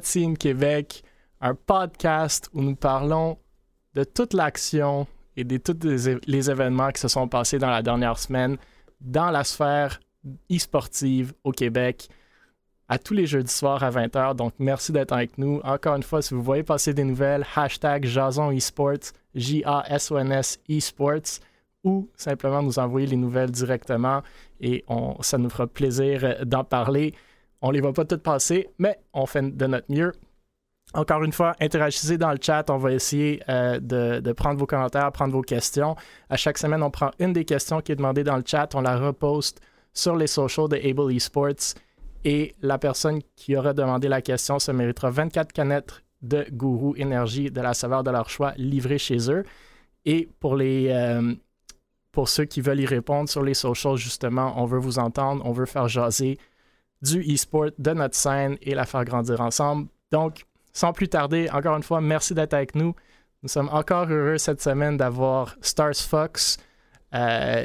à la Cutscene Québec, un podcast où nous parlons de toute l'action et de tous les, événements qui se sont passés dans la dernière semaine dans la sphère e-sportive au Québec à tous les jeudis soirs à 20h. Donc, merci d'être avec nous. Encore une fois, si vous voyez passer des nouvelles, hashtag Jason Esports, J-A-S-O-N-S Esports, ou simplement nous envoyer les nouvelles directement et on, ça nous fera plaisir d'en parler. On les voit pas toutes passer, mais on fait de notre mieux. Encore une fois, interagissez dans le chat. On va essayer euh, de, prendre vos commentaires, prendre vos questions. À chaque semaine, on prend une des questions qui est demandée dans le chat, on la reposte sur les socials de Able Esports. Et la personne qui aura demandé la question se méritera 24 canettes de Gourou Énergie de la saveur de leur choix livrées chez eux. Et pour les, euh, pour ceux qui veulent y répondre sur les socials, justement, on veut vous entendre, on veut faire jaser du e-sport, de notre scène et la faire grandir ensemble. Donc, sans plus tarder, encore une fois, merci d'être avec nous. Nous sommes encore heureux cette semaine d'avoir Stars Fox, euh,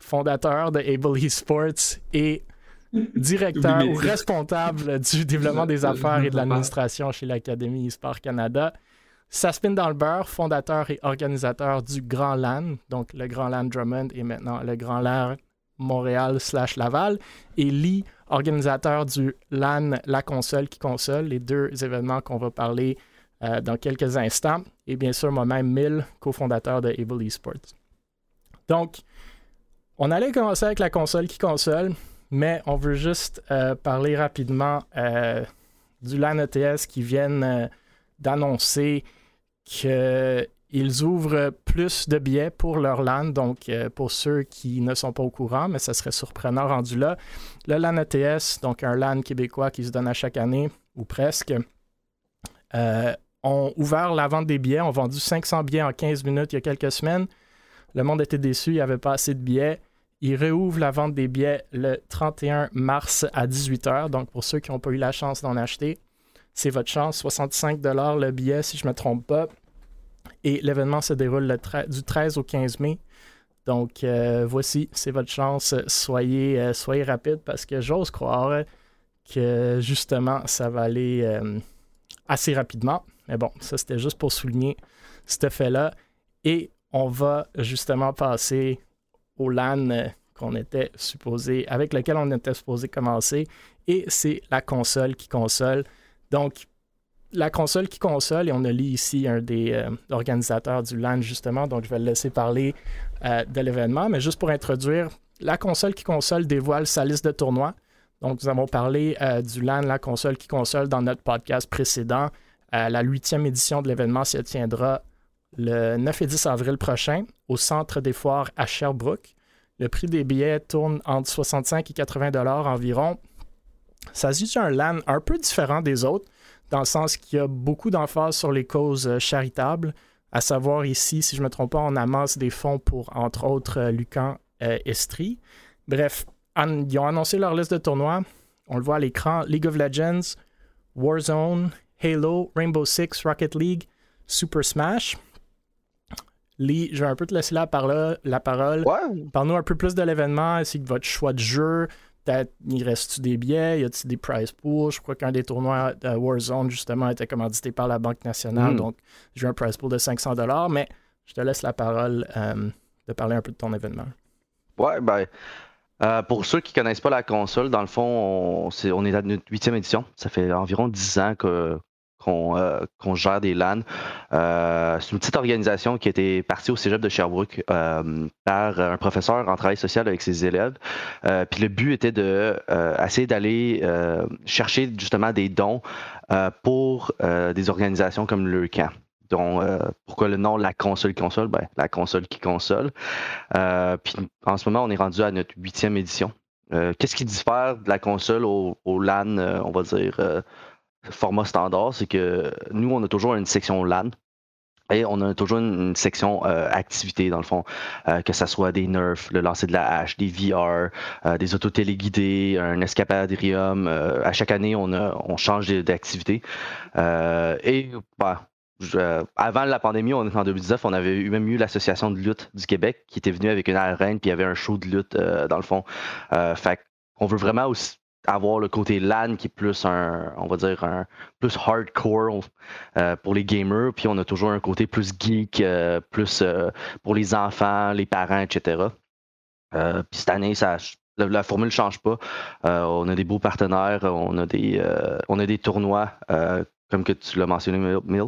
fondateur de Able Esports et directeur ou responsable du développement des affaires et de l'administration chez l'Académie eSport Canada. Saspin dans le beurre, fondateur et organisateur du Grand LAN, donc le Grand LAN Drummond et maintenant le Grand LAN Montréal slash Laval, et Lee, organisateur du LAN La Console qui console, les deux événements qu'on va parler euh, dans quelques instants, et bien sûr moi-même, Mill, cofondateur de Able Esports. Donc, on allait commencer avec la console qui console, mais on veut juste euh, parler rapidement euh, du LAN ETS qui viennent d'annoncer qu'ils ouvrent plus de billets pour leur LAN. Donc, euh, pour ceux qui ne sont pas au courant, mais ça serait surprenant rendu là, le LAN ETS, donc un LAN québécois qui se donne à chaque année, ou presque, euh, ont ouvert la vente des billets, ont vendu 500 billets en 15 minutes il y a quelques semaines. Le monde était déçu, il n'y avait pas assez de billets. Ils réouvrent la vente des billets le 31 mars à 18h. Donc, pour ceux qui n'ont pas eu la chance d'en acheter, c'est votre chance. 65 le billet, si je ne me trompe pas. Et l'événement se déroule du 13 au 15 mai. Donc, euh, voici, c'est votre chance. Soyez, euh, soyez rapide parce que j'ose croire que justement, ça va aller euh, assez rapidement. Mais bon, ça, c'était juste pour souligner cet fait-là. Et on va justement passer au LAN qu'on était supposé, avec lequel on était supposé commencer. Et c'est la console qui console. Donc, la console qui console, et on a lu ici un des euh, organisateurs du LAN justement, donc je vais le laisser parler euh, de l'événement, mais juste pour introduire, la console qui console dévoile sa liste de tournois. Donc nous avons parlé euh, du LAN, la console qui console dans notre podcast précédent. la huitième édition de l'événement se tiendra le 9 et 10 avril prochain au Centre des foires à Sherbrooke. Le prix des billets tourne entre 65 et 80 dollars environ. Ça se un LAN un peu différent des autres, dans le sens qu'il y a beaucoup d'emphase sur les causes euh, charitables, à savoir ici, si je ne me trompe pas, on amasse des fonds pour, entre autres, euh, Lucan euh, Estrie. Bref, ils ont annoncé leur liste de tournois. On le voit à l'écran League of Legends, Warzone, Halo, Rainbow Six, Rocket League, Super Smash. Lee, je vais un peu te laisser la, parole. La parole. Parle-nous un peu plus de l'événement, ainsi que votre choix de jeu, il reste-tu des billets, y a-t-il des prize pools? Je crois qu'un des tournois de Warzone, justement, était commandité par la Banque nationale. Hmm. Donc, j'ai un prize pool de 500 mais je te laisse la parole euh, de parler un peu de ton événement. Ouais, ben. Euh, pour ceux qui ne connaissent pas la console, dans le fond, on, est, on est à notre huitième édition. Ça fait environ dix ans que, euh, qu'on gère des LAN. Euh, c'est une petite organisation qui été partie au cégep de Sherbrooke euh, par un professeur en travail social avec ses élèves. puis le but était de essayer d'aller chercher justement des dons pour des organisations comme le camp. Donc, pourquoi le nom La console console? Ben, La console qui console. puis en ce moment, on est rendu à notre huitième édition. Qu'est-ce qui diffère de la console au, au LAN, on va dire format standard, c'est que nous, on a toujours une section LAN. Et on a toujours une, section euh, activité, dans le fond, euh, que ce soit des nerfs, le lancer de la hache, des VR, euh, des autos téléguidés, un escapadrium. à chaque année, on, change d'activité. et bah, avant la pandémie, on est en 2019, on avait eu, même eu l'association de lutte du Québec qui était venue avec une arène, puis il y avait un show de lutte dans le fond. fait on veut vraiment aussi avoir le côté LAN qui est plus un, on va dire, un plus hardcore euh, pour les gamers, puis on a toujours un côté plus geek, euh, plus euh, pour les enfants, les parents, etc. puis cette année, ça, la, formule ne change pas. on a des beaux partenaires, on a des, on a des tournois, comme que tu l'as mentionné, Mill,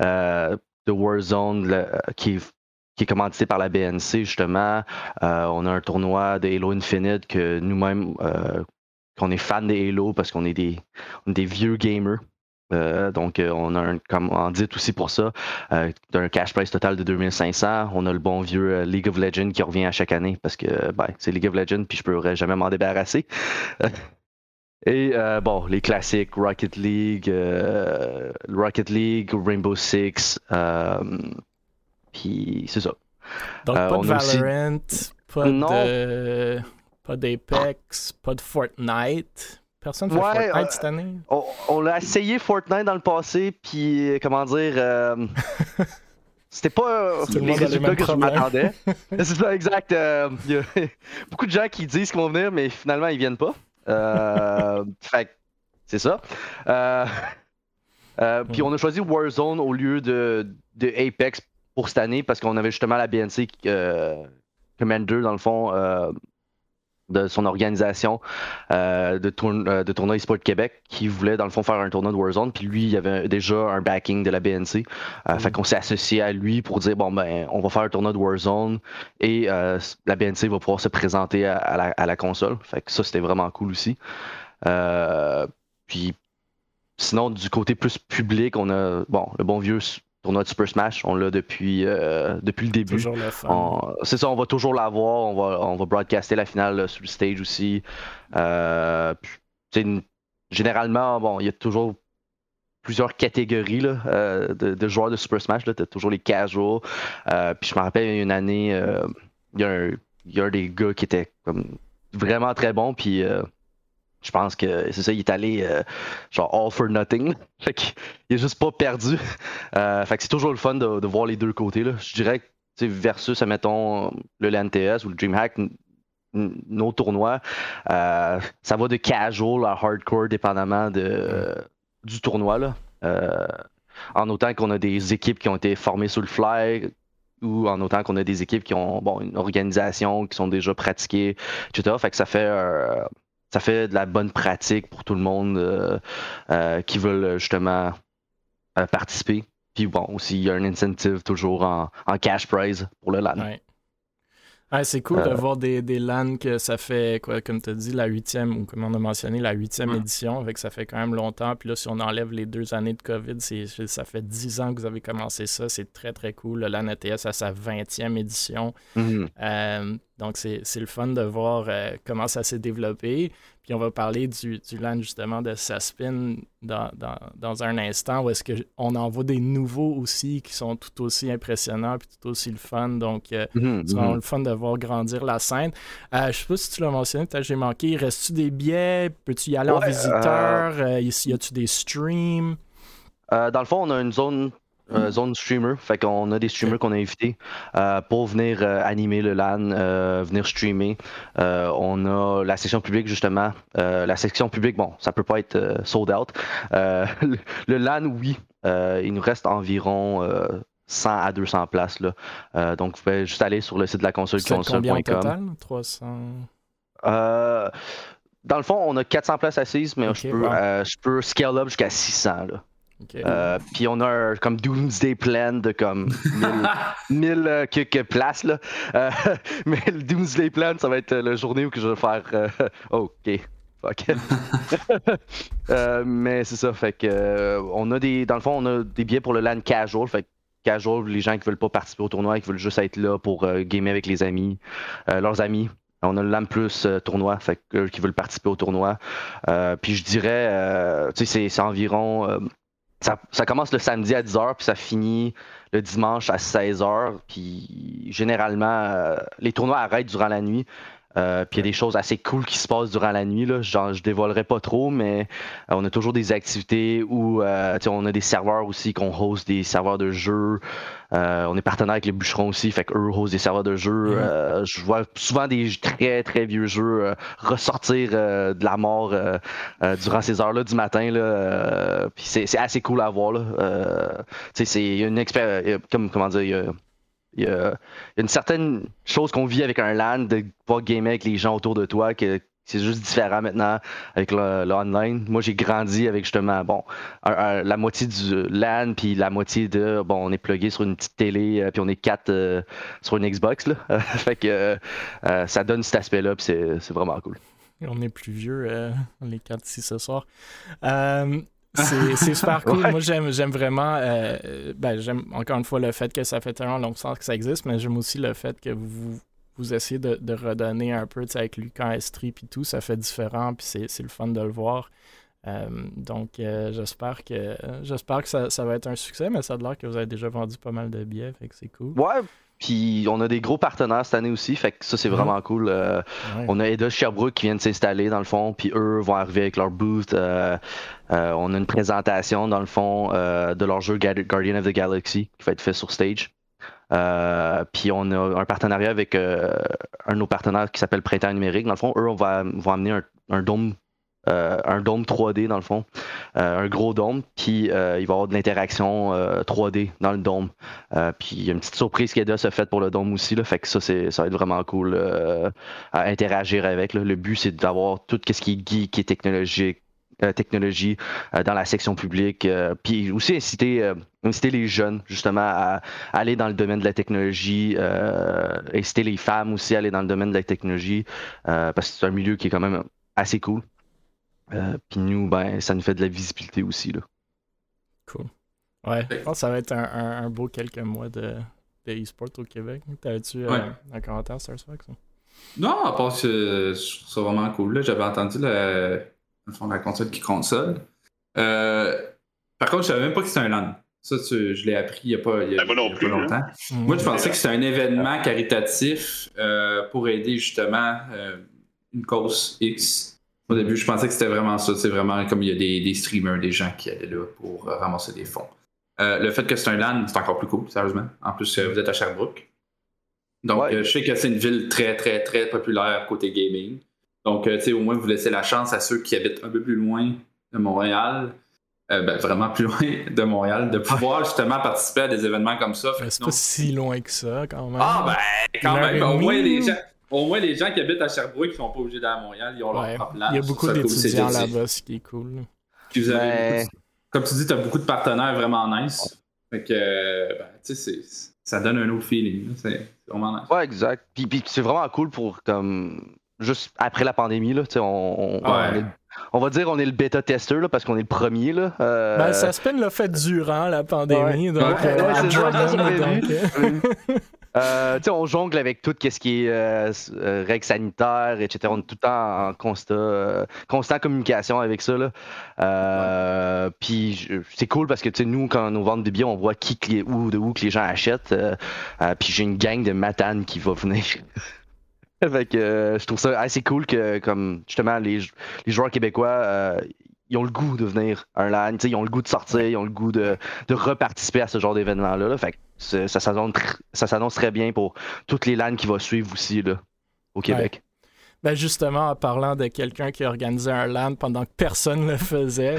de Warzone qui est qui est commandité par la BNC, justement. on a un tournoi de Halo Infinite que nous-mêmes, qu'on est fan des Halo parce qu'on est des, des vieux gamers. Euh, donc, euh, on a un commandite aussi pour ça, euh, d'un cash price total de 2500. On a le bon vieux League of Legends qui revient à chaque année parce que ben, c'est League of Legends puis je pourrais jamais m'en débarrasser. Et bon, les classiques Rocket League, Rocket League, Rainbow Six, puis c'est ça. Donc pas de Valorant, pas de pas d'Apex, pas de Fortnite. Personne ne fait Fortnite euh, cette année. On, l'a essayé Fortnite dans le passé, puis comment dire. Euh, c'était pas les résultats que je m'attendais. c'est ça, exact. Euh, il y a beaucoup de gens qui disent qu'ils vont venir, mais finalement, ils viennent pas. fait c'est ça. puis on a choisi Warzone au lieu de, de Apex pour cette année parce qu'on avait justement la BNC Commander, dans le fond, de son organisation euh, de, euh, de tournoi eSport Québec qui voulait dans le fond faire un tournoi de Warzone. Puis lui il y avait déjà un backing de la BNC euh, fait mm. qu'on s'est associé à lui pour dire bon ben on va faire un tournoi de Warzone et la BNC va pouvoir se présenter à, la, console. Fait que ça c'était vraiment cool aussi. Puis sinon du côté plus public on a bon le bon vieux tournoi de Super Smash, on l'a depuis, euh, depuis le début. C'est ça, on va toujours l'avoir. On va, on va broadcaster la finale sur le stage aussi. Euh, généralement, bon, il y a toujours plusieurs catégories là, euh, de, joueurs de Super Smash. Tu as toujours les casuals. puis je me rappelle une année, il y, a un, y a un des gars qui était comme vraiment très bon. Puis je pense que c'est ça, il est allé euh, genre all for nothing. Fait qu'il il est juste pas perdu. Euh, fait que c'est toujours le fun de, voir les deux côtés. Là. Je dirais que versus, mettons, le LNTS ou le DreamHack, nos tournois, euh, ça va de casual à hardcore dépendamment de, du tournoi. Là. en autant qu'on a des équipes qui ont été formées sur le fly, ou en autant qu'on a des équipes qui ont bon, une organisation, qui sont déjà pratiquées, etc. Fait que ça fait ça fait de la bonne pratique pour tout le monde euh, euh, qui veulent justement euh, participer. Puis bon, aussi, il y a un incentive toujours en, cash prize pour le LAN. Ouais. c'est cool de voir des, des LAN que ça fait, quoi, comme tu as dit, la huitième, ou comme on a mentionné, la huitième édition, avec ça fait quand même longtemps. Puis là, si on enlève les deux années de COVID, ça fait dix ans que vous avez commencé ça. C'est très, très cool. Le LAN ETS à sa vingtième édition. Mm-hmm. Donc, c'est le fun de voir euh, comment ça s'est développé. Puis, on va parler du, du LAN, justement, de Saspin dans, dans, dans un instant, où est-ce qu'on en voit des nouveaux aussi qui sont tout aussi impressionnants puis tout aussi le fun. Donc, euh, mhm, c'est vraiment mhm. le fun de voir grandir la scène. Euh, je sais pas si tu l'as mentionné, peut-être j'ai manqué. Reste-tu des billets? Peux-tu y aller en visiteur? y a-tu des streams? dans le fond, on a une zone euh, zone streamer. Fait qu'on a des streamers qu'on a invités euh, pour venir euh, animer le LAN, venir streamer. on a la section publique, justement. la section publique, bon, ça peut pas être sold out. le, LAN, oui. il nous reste environ 100 à 200 places. Là. donc, vous pouvez juste aller sur le site de la console console.com. 300 dans le fond, on a 400 places assises, mais je, peux, je peux scale up jusqu'à 600. Là. Euh, puis on a un, comme Doomsday Plan de comme 1000 euh, quelques places. Là. Euh, mais le Doomsday Plan, ça va être la journée où que je vais faire OK. Fuck. mais c'est ça, fait que on a des. Dans le fond, on a des billets pour le LAN casual. Fait casual, les gens qui veulent pas participer au tournoi, qui veulent juste être là pour gamer avec les amis, leurs amis. On a le LAN Plus tournoi, fait que, qui veulent participer au tournoi. puis je dirais, tu sais, c'est environ ça, commence le samedi à 10h, puis ça finit le dimanche à 16h. Puis généralement, euh, les tournois arrêtent durant la nuit. Euh, puis il y a des choses assez cool qui se passent durant la nuit. Là. Genre, je dévoilerai pas trop, mais euh, on a toujours des activités où euh, on a des serveurs aussi qu'on host des serveurs de jeu. on est partenaire avec les bûcherons aussi, fait qu'eux hostent des serveurs de jeu. Mm-hmm. je vois souvent des très très vieux jeux ressortir de la mort durant ces heures-là du matin. Là, puis c'est, assez cool à voir. Là. c'est une expérience, comme comment dire, il y, a, une certaine chose qu'on vit avec un LAN, de pouvoir gamer avec les gens autour de toi, que c'est juste différent maintenant avec le, online. Moi, j'ai grandi avec justement, bon, la moitié du LAN, puis la moitié de, bon, on est plugué sur une petite télé, euh, puis on est quatre euh, sur une Xbox, là. fait que euh, ça donne cet aspect-là, puis c'est vraiment cool. On est plus vieux, les quatre ici ce soir. C'est super cool. Moi, j'aime vraiment. Euh, ben, j'aime encore une fois le fait que ça fait tellement longtemps que ça existe, mais j'aime aussi le fait que vous, vous essayez de, redonner un peu avec Lucas Strip et tout. Ça fait différent, puis c'est le fun de le voir. Euh, donc, euh, j'espère que j'espère que ça, ça, va être un succès, mais ça a l'air que vous avez déjà vendu pas mal de billets, fait que c'est cool. Ouais, puis on a des gros partenaires cette année aussi, fait que ça c'est vraiment cool. Euh, on a Eda Sherbrooke qui vient de s'installer dans le fond, puis eux vont arriver avec leur booth. Euh, euh, on a une présentation dans le fond de leur jeu Guardian of the Galaxy qui va être fait sur stage. puis on a un partenariat avec un de nos partenaires qui s'appelle Printemps numérique. Dans le fond, eux on va, vont amener un, un dôme euh, un dôme 3D dans le fond, euh, un gros dôme, puis euh, il va y avoir de l'interaction 3D dans le dôme. puis il y a une petite surprise qui est se fait pour le dôme aussi, là, fait que ça, c'est, ça va être vraiment cool à interagir avec. Le but, c'est d'avoir tout ce qui est geek et technologique technologie dans la section publique. puis aussi inciter, inciter les jeunes justement à, aller dans le domaine de la technologie, inciter les femmes aussi à aller dans le domaine de la technologie, parce que c'est un milieu qui est quand même assez cool. Euh, puis nous, ben, ça nous fait de la visibilité aussi. Là. Cool. Ouais, je pense que ça va être un, beau quelques mois de, de e-sport au Québec. T'avais-tu euh, un commentaire sur ça? Non, à part que je trouve ça vraiment cool. J'avais entendu la, la console qui console. Euh, par contre, je savais même pas que c'était un LAN. Ça, je l'ai appris il n'y a pas, il y a, pas longtemps. Hein. Moi, je pensais que c'était un événement caritatif pour aider justement une cause X au début, je pensais que c'était vraiment ça. C'est vraiment comme il y a des, streamers, des gens qui allaient là pour euh, ramasser des fonds. Euh, le fait que c'est un LAN, c'est encore plus cool, sérieusement. En plus, euh, vous êtes à Sherbrooke. Donc, je sais que c'est une ville très, très, très populaire côté gaming. Donc, tu sais, au moins, vous laissez la chance à ceux qui habitent un peu plus loin de Montréal, ben, vraiment plus loin de Montréal, de pouvoir justement participer à des événements comme ça. C'est pas si loin que ça, quand même. Ah, ben, quand même. Au moins, les gens au moins, les gens qui habitent à Sherbrooke qui sont pas obligés d'aller à Montréal, ils ont leur propre Il y a beaucoup d'étudiants là-bas, ce qui est cool. comme tu dis, tu as beaucoup de partenaires vraiment nice. Fait que, ben, tu sais, ça donne un autre feeling. C'est vraiment nice. Ouais, exact. Puis, puis c'est vraiment cool pour, comme, juste après la pandémie, là, on, on, on, va dire on est le bêta tester là, parce qu'on est le premier. Là. Euh... Ben, ça se peine l'a fait durant la pandémie. Donc, ouais, euh, Euh, on jongle avec tout ce qui est euh, euh, règles sanitaires, etc. On est tout le temps en constat, euh, constant communication avec ça. Là. Puis c'est cool parce que nous, quand on vend des billets, on voit qui, où, de où que les gens achètent. puis j'ai une gang de matanes qui va venir. fait que je trouve ça assez cool que comme justement les, les joueurs québécois ils ont le goût de venir un LAN, ils ont le goût de sortir, ils ont le goût de, de reparticiper à ce genre d'événement-là. Là. Fait ça, s'annonce très bien pour toutes les LAN qui vont suivre aussi là, au Québec. Ben justement, en parlant de quelqu'un qui a organisé un LAN pendant que personne ne le faisait,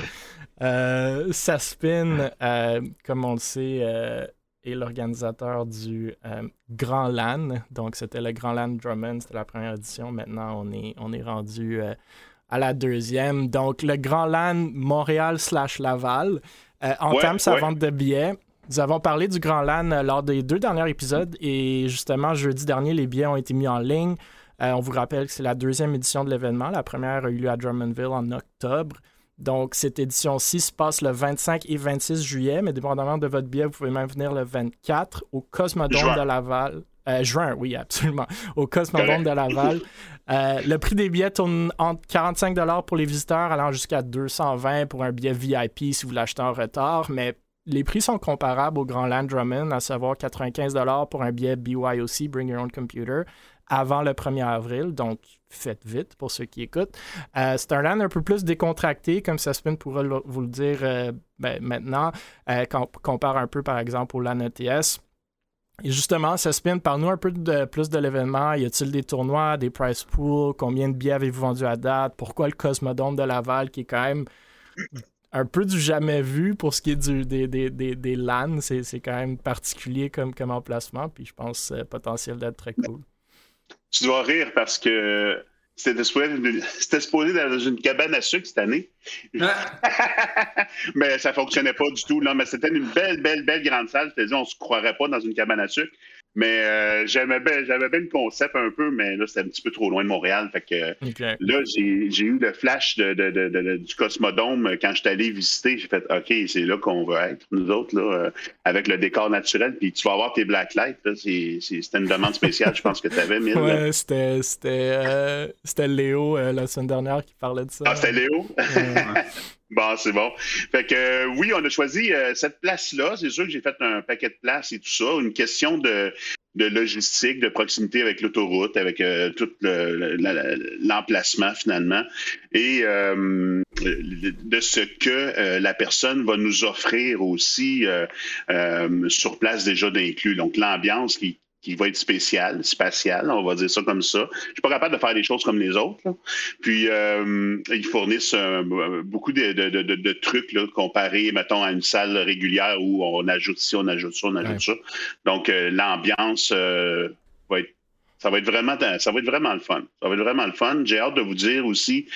euh, Saspin, euh, comme on le sait, euh, est l'organisateur du euh, Grand LAN. Donc, c'était le Grand LAN Drummond, c'était la première édition. Maintenant, on est, on est rendu à la deuxième. Donc, le Grand LAN Montréal slash Laval euh, entame sa vente de billets. Nous avons parlé du Grand LAN euh, lors des deux derniers épisodes et justement, jeudi dernier, les billets ont été mis en ligne. Euh, on vous rappelle que c'est la deuxième édition de l'événement. La première a eu lieu à Drummondville en octobre. Donc, cette édition-ci se passe le 25 et 26 juillet, mais dépendamment de votre billet, vous pouvez même venir le 24 au Cosmodome de Laval. Euh, juin, oui, absolument. Au Cosmodome de Laval. Euh, le prix des billets tourne entre 45 pour les visiteurs, allant jusqu'à 220 pour un billet VIP si vous l'achetez en retard. Mais les prix sont comparables au Grand Land Drummond, à savoir 95 pour un billet BYOC, Bring Your Own Computer, avant le 1er avril. Donc, faites vite pour ceux qui écoutent. Euh, c'est un land un peu plus décontracté, comme Suspin pourrait vous le dire euh, ben, maintenant, euh, quand on compare un peu, par exemple, au LAN ETS. Et justement, Suspin, parle-nous un peu de, plus de l'événement. Y a-t-il des tournois, des price pools? Combien de billets avez-vous vendus à date? Pourquoi le Cosmodome de Laval, qui est quand même un peu du jamais vu pour ce qui est du, des, des, des, LAN. C'est quand même particulier comme, comme emplacement, puis je pense euh, potentiel d'être très cool. Tu dois rire parce que c'était supposé, dans une cabane à sucre cette année. Ah. mais ça fonctionnait pas du tout. Là. Mais c'était une belle, belle, belle grande salle. Je te dis, on se croirait pas dans une cabane à sucre. Mais euh, j'avais bien, j'avais bien le concept un peu, mais là, c'était un petit peu trop loin de Montréal. Fait que là, j'ai, eu le flash de, du Cosmodome quand je suis allé visiter. J'ai fait OK, c'est là qu'on veut être, nous autres, là, euh, avec le décor naturel. Puis tu vas avoir tes blacklights. c'était une demande spéciale, je pense que tu avais, Mille. Ouais, c'était, c'était, euh, c'était Léo la semaine dernière qui parlait de ça. Ah, c'était Léo? Bon, c'est bon. Fait que euh, oui, on a choisi euh, cette place-là. C'est sûr que j'ai fait un paquet de places et tout ça. Une question de, logistique, de proximité avec l'autoroute, avec euh, tout l'emplacement finalement, et de ce que la personne va nous offrir aussi sur place déjà d'inclus. Donc l'ambiance qui, qui va être spécial, spatial, on va dire ça comme ça. Je suis pas capable de faire des choses comme les autres. Puis euh, ils fournissent euh, beaucoup de, trucs là, comparés, mettons, à une salle régulière où on ajoute ci, on ajoute ça, on ajoute ça. Donc euh, l'ambiance va être ça va être vraiment ça va être vraiment le fun. Ça va être vraiment le fun. J'ai hâte de vous dire aussi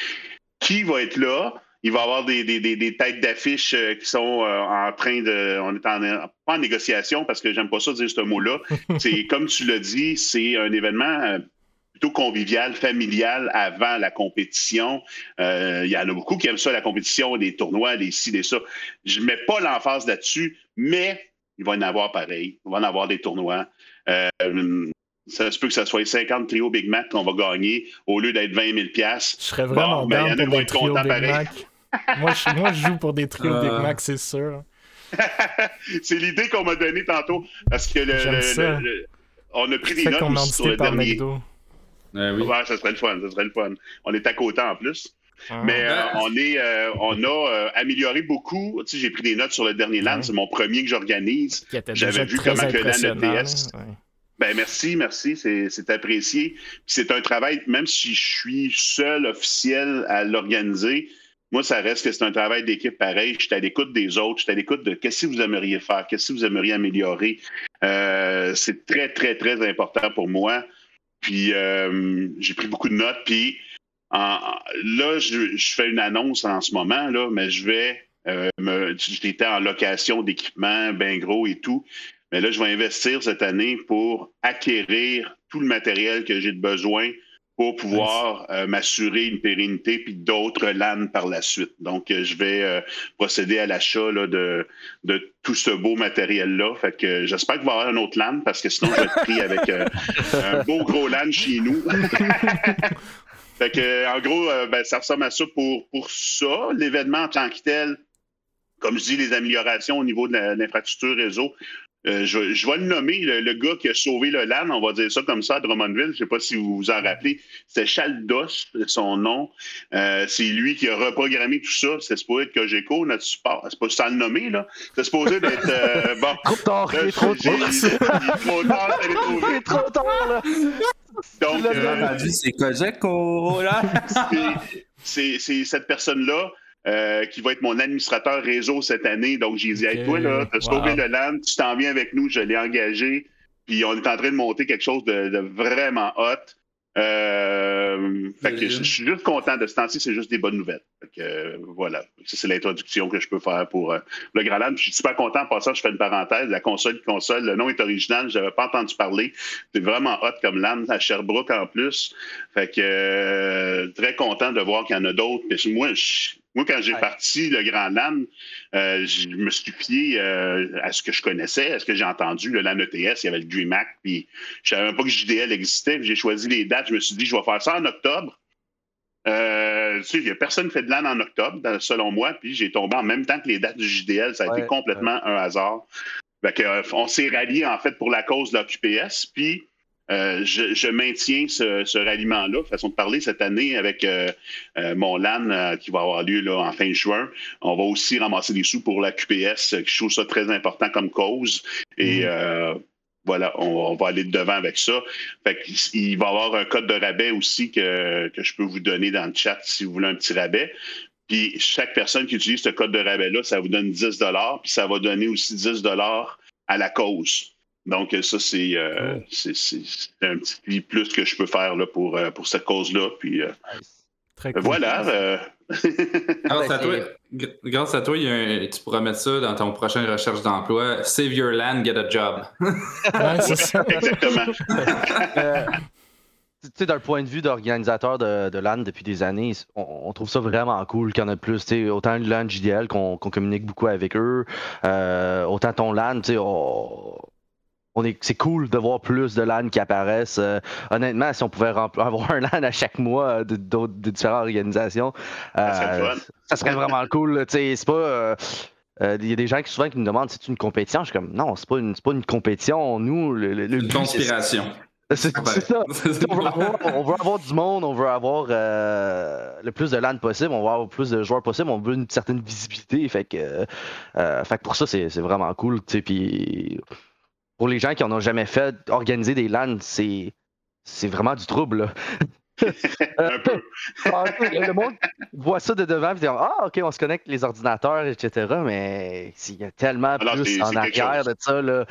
qui va être là il va y avoir des, têtes d'affiches euh, qui sont euh, en train de. On est en, pas en négociation parce que j'aime pas ça dire ce mot-là. C'est comme tu l'as dit, c'est un événement euh, plutôt convivial, familial avant la compétition. il y en a beaucoup qui aiment ça, la compétition, les tournois, les ci, les ça. Je mets pas l'emphase là-dessus, mais il va y en avoir pareil. Il va y en avoir des tournois. Ça se peut que ça soit 50 trios Big Mac qu'on va gagner au lieu d'être 20 000 Je serais vraiment bon, ben, pour des trios Big Mac. moi, je, joue pour des trios Big euh. Mac, c'est sûr. c'est l'idée qu'on m'a donnée tantôt. Parce que le, on a pris des notes sur le dernier. McDo. oui. ouais, ça serait le fun, ça serait le fun. On est à côté en plus. Ah. Mais euh, on, est, euh, on a amélioré beaucoup. Tu sais, j'ai pris des notes sur le dernier LAN. C'est mon premier que j'organise. J'avais vu comment que LAN ETS. Ben merci, merci, c'est apprécié. C'est un travail, même si je suis seul officiel à l'organiser, moi, ça reste que c'est un travail d'équipe pareil. Je suis à l'écoute des autres, je suis à l'écoute de qu'est-ce que vous aimeriez faire, qu'est-ce que vous aimeriez améliorer. Euh, c'est très, très, très important pour moi. Puis euh, j'ai pris beaucoup de notes. Puis là, je, fais une annonce en ce moment, là, mais je vais euh. J'étais en location d'équipement, bien gros et tout. Mais là, je vais investir cette année pour acquérir tout le matériel que j'ai besoin pour pouvoir euh, m'assurer une pérennité puis d'autres LAN par la suite. Donc, euh, je vais euh, procéder à l'achat de, de tout ce beau matériel-là. Fait que j'espère qu'il va y avoir un autre LAN parce que sinon, je vais être pris avec un beau gros LAN chez nous. fait que, en gros, ben, ça ressemble à ça pour, pour ça. L'événement en tant que tel, comme je dis, les améliorations au niveau de l'infrastructure réseau, euh, je, vais le nommer, le, gars qui a sauvé le LAN, on va dire ça comme ça, à Drummondville. Je ne sais pas si vous vous en rappelez. C'est Chaldos, son nom. Euh, c'est lui qui a reprogrammé tout ça. C'est supposé être Cogeco, notre support. C'est pas ça le nommer, là. C'est supposé d'être. Euh, bon. Trop tard, il est trop tard. Il est trop tard, il est trop tard, là. Donc, c'est Cogeco, là. c'est cette personne-là. Euh, qui va être mon administrateur réseau cette année. Donc, j'ai dit, hey, toi, là, tu as sauvé le LAN, tu t'en viens avec nous, je l'ai engagé. Puis, on est en train de monter quelque chose de, vraiment hot. Euh, fait que je, suis juste content de ce temps-ci, c'est juste des bonnes nouvelles. Fait que, euh, voilà, ça c'est l'introduction que je peux faire pour le Grand LAN. Je suis super content. En passant, je fais une parenthèse. La console console, le nom est original, je n'avais pas entendu parler. C'est vraiment hot comme LAN à Sherbrooke en plus. Fait que très content de voir qu'il y en a d'autres. Moi, je, moi, quand j'ai parti le Grand LAN, euh, je me suis fié euh, à ce que je connaissais, à ce que j'ai entendu. Le LAN ETS, il y avait le DreamHack, puis je savais même pas que JDL existait. J'ai choisi les dates. Je me suis dit, je vais faire ça en octobre. Euh, euh, il n'y a personne qui fait de l'âne en octobre, selon moi, puis j'ai tombé en même temps que les dates du JDL. Ça a été complètement un hasard. Euh, on s'est rallié, en fait, pour la cause de la QPS, puis je, maintiens ce, ralliement-là, façon de parler, cette année avec mon LAN qui va avoir lieu là, en fin juin. On va aussi ramasser des sous pour la QPS, je trouve ça très important comme cause. Et mm-hmm voilà, on, va aller devant avec ça. il va y avoir un code de rabais aussi que, je peux vous donner dans le chat si vous voulez un petit rabais. Puis chaque personne qui utilise ce code de rabais-là, ça vous donne 10 puis ça va donner aussi 10 à la cause. Donc, ça, c'est euh, un petit plus que je peux faire là, pour, euh, pour cette cause-là. Puis, euh, Voilà. grâce, à toi, grâce à toi, tu pourras mettre ça dans ton prochaine recherche d'emploi. Save your land, get a job. c'est ça. Exactement. Euh, tu sais, d'un point de vue d'organisateur de, de, LAN depuis des années, on, trouve ça vraiment cool qu'il y en a plus. sais, autant le LAN JDL qu'on communique beaucoup avec eux, euh, autant ton LAN, tu sais, c'est cool de voir plus de LAN qui apparaissent. Euh, honnêtement, si on pouvait avoir un LAN à chaque mois de, de différentes organisations, euh, ça serait vraiment cool. C'est pas. Euh, il y a des gens qui souvent qui me demandent si c'est une compétition? Je suis comme non, c'est pas une, pas une compétition. Nous, le, une conspiration. C'est ça. on, veut avoir, du monde, on veut avoir le plus de LAN possible, on veut avoir le plus de joueurs possible, on veut une certaine visibilité. Fait que, fait que pour ça, c'est vraiment cool. Puis pour les gens qui en ont jamais fait, organiser des LAN, c'est, c'est vraiment du trouble. un peu. Ah, le monde voit ça de devant et dit Ah, ok, on se connecte les ordinateurs, etc. Mais il y a tellement plus en arrière de ça. Là.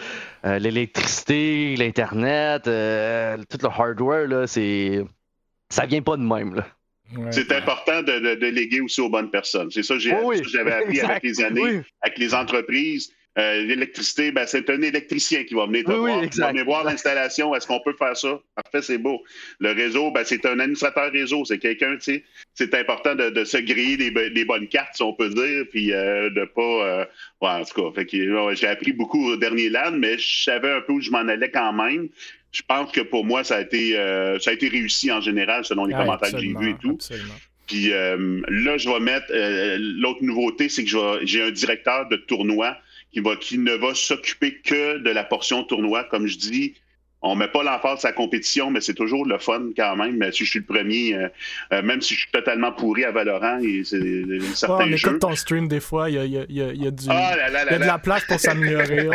Euh, l'électricité, l'Internet, euh, tout le hardware, là, c'est... ça vient pas de même. Là. C'est important de, de, léguer aussi aux bonnes personnes. C'est ça que j'avais appris avec les années, avec les entreprises. Euh, l'électricité, ben, c'est un électricien qui va venir te voir. il va venir voir l'installation. Est-ce qu'on peut faire ça? Parfait, c'est beau. Le réseau, ben, c'est un administrateur réseau. C'est quelqu'un, tu sais, c'est important de, se griller des, bonnes cartes, si on peut dire, puis euh, de pas. Euh, ouais, en tout cas, j'ai appris beaucoup au dernier LAN, mais je savais un peu où je m'en allais quand même. Je pense que pour moi, ça a été, ça a été réussi en général, selon les commentaires que j'ai vus et tout. Puis là, je vais mettre l'autre nouveauté, c'est que j'ai un directeur de tournoi qui, ne va s'occuper que de la portion tournoi. Comme je dis, on ne met pas l'emphase de sa compétition, mais c'est toujours le fun quand même. Si je suis le premier, euh, euh, même si je suis totalement pourri à Valorant, et c'est certains ouais, on écoute ton stream des fois, il y a, y, a, y, a, y a, du, ah y a de la place pour s'améliorer.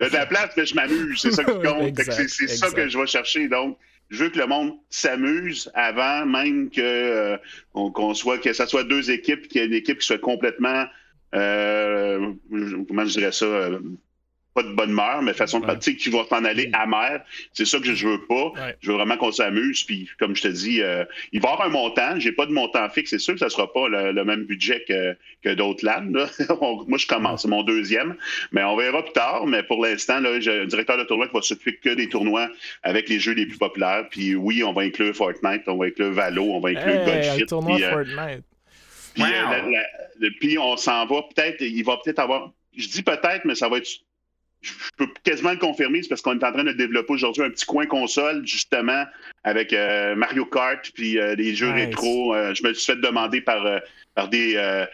il y a de la place, mais je m'amuse, c'est ça qui compte. c'est ça que je vais chercher. Donc, je veux que le monde s'amuse avant même que euh, qu'on soit que ça soit deux équipes, qu'il y ait une équipe qui soit complètement euh, comment je dirais ça, euh, pas de bonne humeur, mais façon de partir qui va s'en aller amer. C'est ça que je veux pas. Je veux vraiment qu'on s'amuse. Puis, comme je te dis, euh, il va y avoir un montant. J'ai pas de montant fixe. C'est sûr que ça sera pas le, même budget que, que d'autres landes. Moi, je commence. C'est mon deuxième. Mais on verra plus tard. Mais pour l'instant, j'ai un directeur de tournoi qui va s'occuper que des tournois avec les jeux les plus populaires. Puis oui, on va inclure Fortnite, on va inclure Valo, on va inclure hey, Tournoi Fortnite. Euh, puis, on s'en va peut-être, il va peut-être avoir, je dis peut-être, mais ça va être, je peux quasiment le confirmer, c'est parce qu'on est en train de développer aujourd'hui un petit coin console, justement, avec euh, Mario Kart, puis euh, des jeux rétro. je me suis fait demander par, par des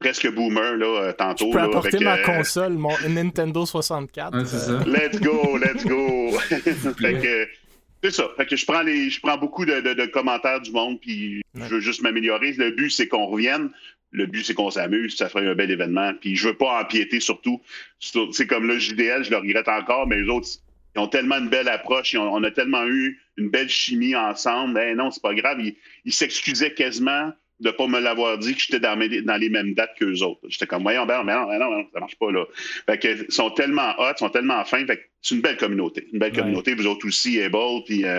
presque boomers, là, tantôt. Je peux apporter ma console, mon Nintendo 64. let's go, let's go. C'est ça. Fait que je prends les, je prends beaucoup de, commentaires du monde, puis je veux juste m'améliorer. Le but, c'est qu'on revienne. Le but, c'est qu'on s'amuse. Ça ferait un bel événement. Puis je veux pas empiéter surtout. C'est comme le JDL, je le regrette encore, mais les autres, ils ont tellement une belle approche. on a tellement eu une belle chimie ensemble. Ben non, c'est pas grave. ils s'excusaient quasiment de ne pas me l'avoir dit que j'étais dans, dans, les mêmes dates qu'eux autres. J'étais comme, voyons, ben, ben non, ben non, ça marche pas là. Fait que, ils sont tellement hot, ils sont tellement fins. Fait que c'est une belle communauté. Une belle communauté. Vous autres aussi, Able. Puis euh,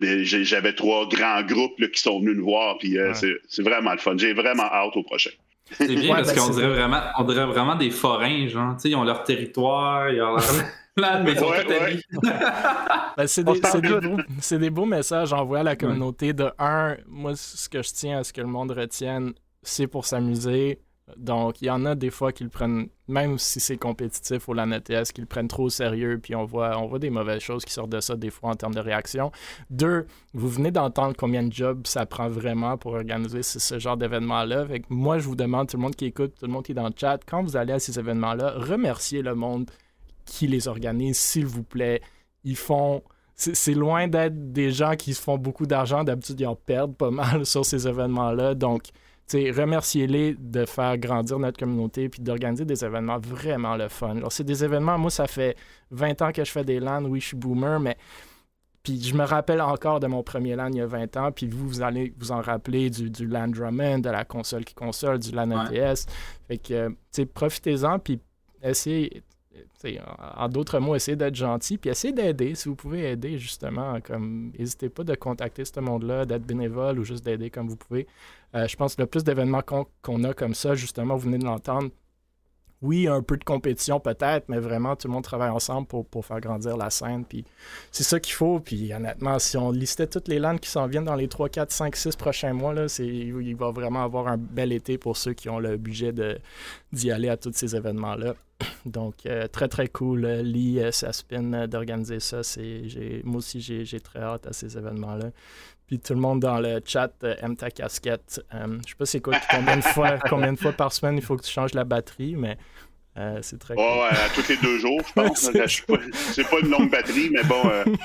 j'avais trois grands groupes là, qui sont venus nous voir. Puis euh, c'est vraiment le fun. J'ai vraiment hâte au prochain. C'est bien parce ben, qu'on dirait vraiment, on dirait vraiment des forains, genre. ils ont leur territoire, ils ont leur. mais ben, c'est des, des, beaux messages envoyés à la communauté. De un, moi, ce que je tiens à ce que le monde retienne, c'est pour s'amuser. Donc, il y en a des fois qui le prennent, même si c'est compétitif au LAN ETS, qu'ils le prennent trop au sérieux, puis on voit, on voit des mauvaises choses qui sortent de ça des fois en termes de réaction. Deux, vous venez d'entendre combien de jobs ça prend vraiment pour organiser ce, genre d'événement-là. Moi, je vous demande, tout le monde qui écoute, tout le monde qui est dans le chat, quand vous allez à ces événements-là, remerciez le monde qui les organise, s'il vous plaît. Ils font c'est loin d'être des gens qui se font beaucoup d'argent. D'habitude, ils en perdent pas mal sur ces événements-là. Donc, remerciez-les de faire grandir notre communauté puis d'organiser des événements vraiment le fun. C'est des événements, moi, ça fait 20 ans que je fais des LAN. Oui, je suis boomer, mais puis je me rappelle encore de mon premier LAN il y a 20 ans, puis vous, vous allez vous en rappeler du, du LAN Drummond, de la console qui console, du LAN ETS. Fait que, tu sais, profitez-en, puis essayez, en d'autres mots, essayez d'être gentil, puis essayez d'aider. Si vous pouvez aider, justement, comme n'hésitez pas de contacter ce monde-là, d'être bénévole ou juste d'aider comme vous pouvez. Euh, je pense que le plus d'événements qu'on a comme ça, justement, vous venez de l'entendre, oui, un peu de compétition peut-être, mais vraiment, tout le monde travaille ensemble pour, faire grandir la scène. Puis c'est ça qu'il faut. Puis honnêtement, si on listait toutes les landes qui s'en viennent dans les 3, 4, 5, 6 prochains mois, là, il va vraiment avoir un bel été pour ceux qui ont le budget d'y aller à tous ces événements-là. Donc, euh, très, très cool. Lee, euh, Saspin, euh, d'organiser ça. Moi aussi, j'ai très hâte à ces événements-là. Puis tout le monde dans le chat aime ta casquette. je sais pas c'est quoi, combien de, fois, combien de fois par semaine il faut que tu changes la batterie, mais c'est très cool. Ouais, à tous les deux jours, je pense. c'est pas, une longue batterie, mais bon,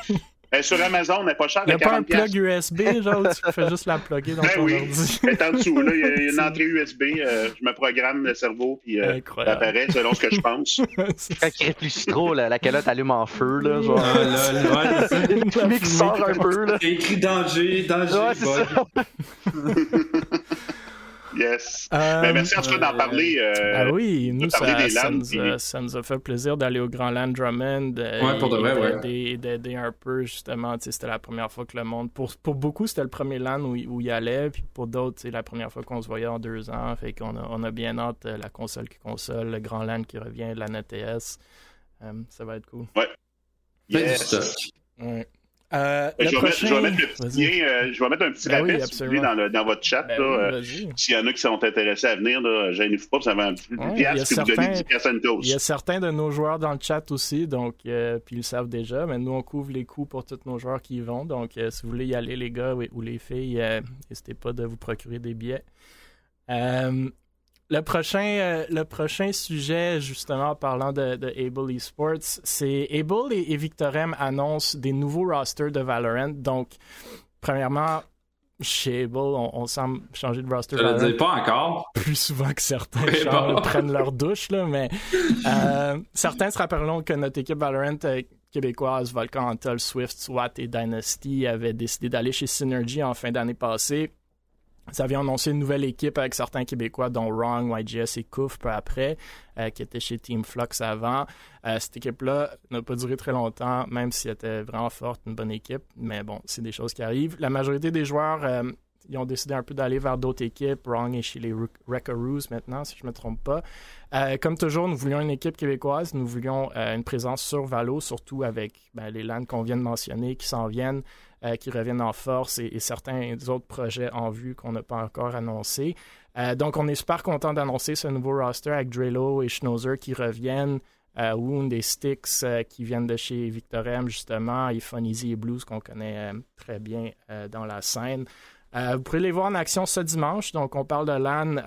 ben, sur Amazon, n'est pas cher. Il n'y a pas un plug USB, genre, tu fais juste la plugger dans ben ton oui. ordi. est en dessous, là, il y a une entrée USB. Euh, je me programme le cerveau, puis euh, ça apparaît selon ce que je pense. Quand il réfléchit trop, la calotte allume en feu, là, genre. Ah, là, là, ouais, qui sort un peu, là. C'est écrit danger, danger, ouais, Yes. Euh, ben, merci en tout cas d'en parler. Euh, ah oui, nous, ça, ça, nous a, fait plaisir d'aller au Grand Land Drummond. ouais, pour de vrai, ouais. D'aider un peu, justement. C'était la première fois que le monde. Pour, pour beaucoup, c'était le premier land où, où il allait. Puis pour d'autres, c'est la première fois qu'on se voyait en deux ans. Fait qu'on a, on a bien hâte euh, la console qui console, le Grand Land qui revient, la NTS. ça va être cool. Ouais. Yes. Ouais. Euh, je, vais mettre, je, vais petit euh, je vais mettre un petit ben rappel si vous voulez, dans, le, dans votre chat. Ben euh, S'il y en a qui sont intéressés à venir, gênez-vous pas, ça va un puis vous donnez 10 pièces Il y a certains de nos joueurs dans le chat aussi, donc puis ils le savent déjà, mais nous on couvre les coûts pour tous nos joueurs qui y vont. Donc si vous voulez y aller, les gars ou les filles, n'hésitez pas de vous procurer des billets. Le prochain, euh, le prochain sujet, justement, parlant de, de Able Esports, c'est Able et, et Victorem annoncent des nouveaux rosters de Valorant. Donc, premièrement, chez Able, on, semble changer de roster. Je ne dis pas encore. Plus souvent que certains prennent leur douche, là, mais euh, certains se rappelleront que notre équipe Valorant euh, québécoise, Volcan, Antol, Swift, SWAT et Dynasty avait décidé d'aller chez Synergy en fin d'année passée ça avait annoncé une nouvelle équipe avec certains Québécois, dont Wrong, YGS et Kouf peu après, euh, qui était chez Team Flux avant. Euh, cette équipe-là n'a pas duré très longtemps, même si elle était vraiment forte, une bonne équipe. Mais bon, c'est des choses qui arrivent. La majorité des joueurs, euh, ils ont décidé un peu d'aller vers d'autres équipes. Wrong est chez les Wreckaroos maintenant, si je ne me trompe pas. comme toujours, nous voulions une équipe québécoise. Nous voulions une présence sur Valo, surtout avec ben, les lands qu'on vient de mentionner qui s'en viennent. Euh, qui reviennent en force et, certains autres projets en vue qu'on n'a pas encore annoncés. Euh, donc, on est super content d'annoncer ce nouveau roster avec Drelo et Schnauzer qui reviennent. Euh, Wound et Styx qui viennent de chez Victorem, justement, et Easy et Blues qu'on connaît très bien dans la scène. vous pourrez les voir en action ce dimanche. Donc, on parle de LAN.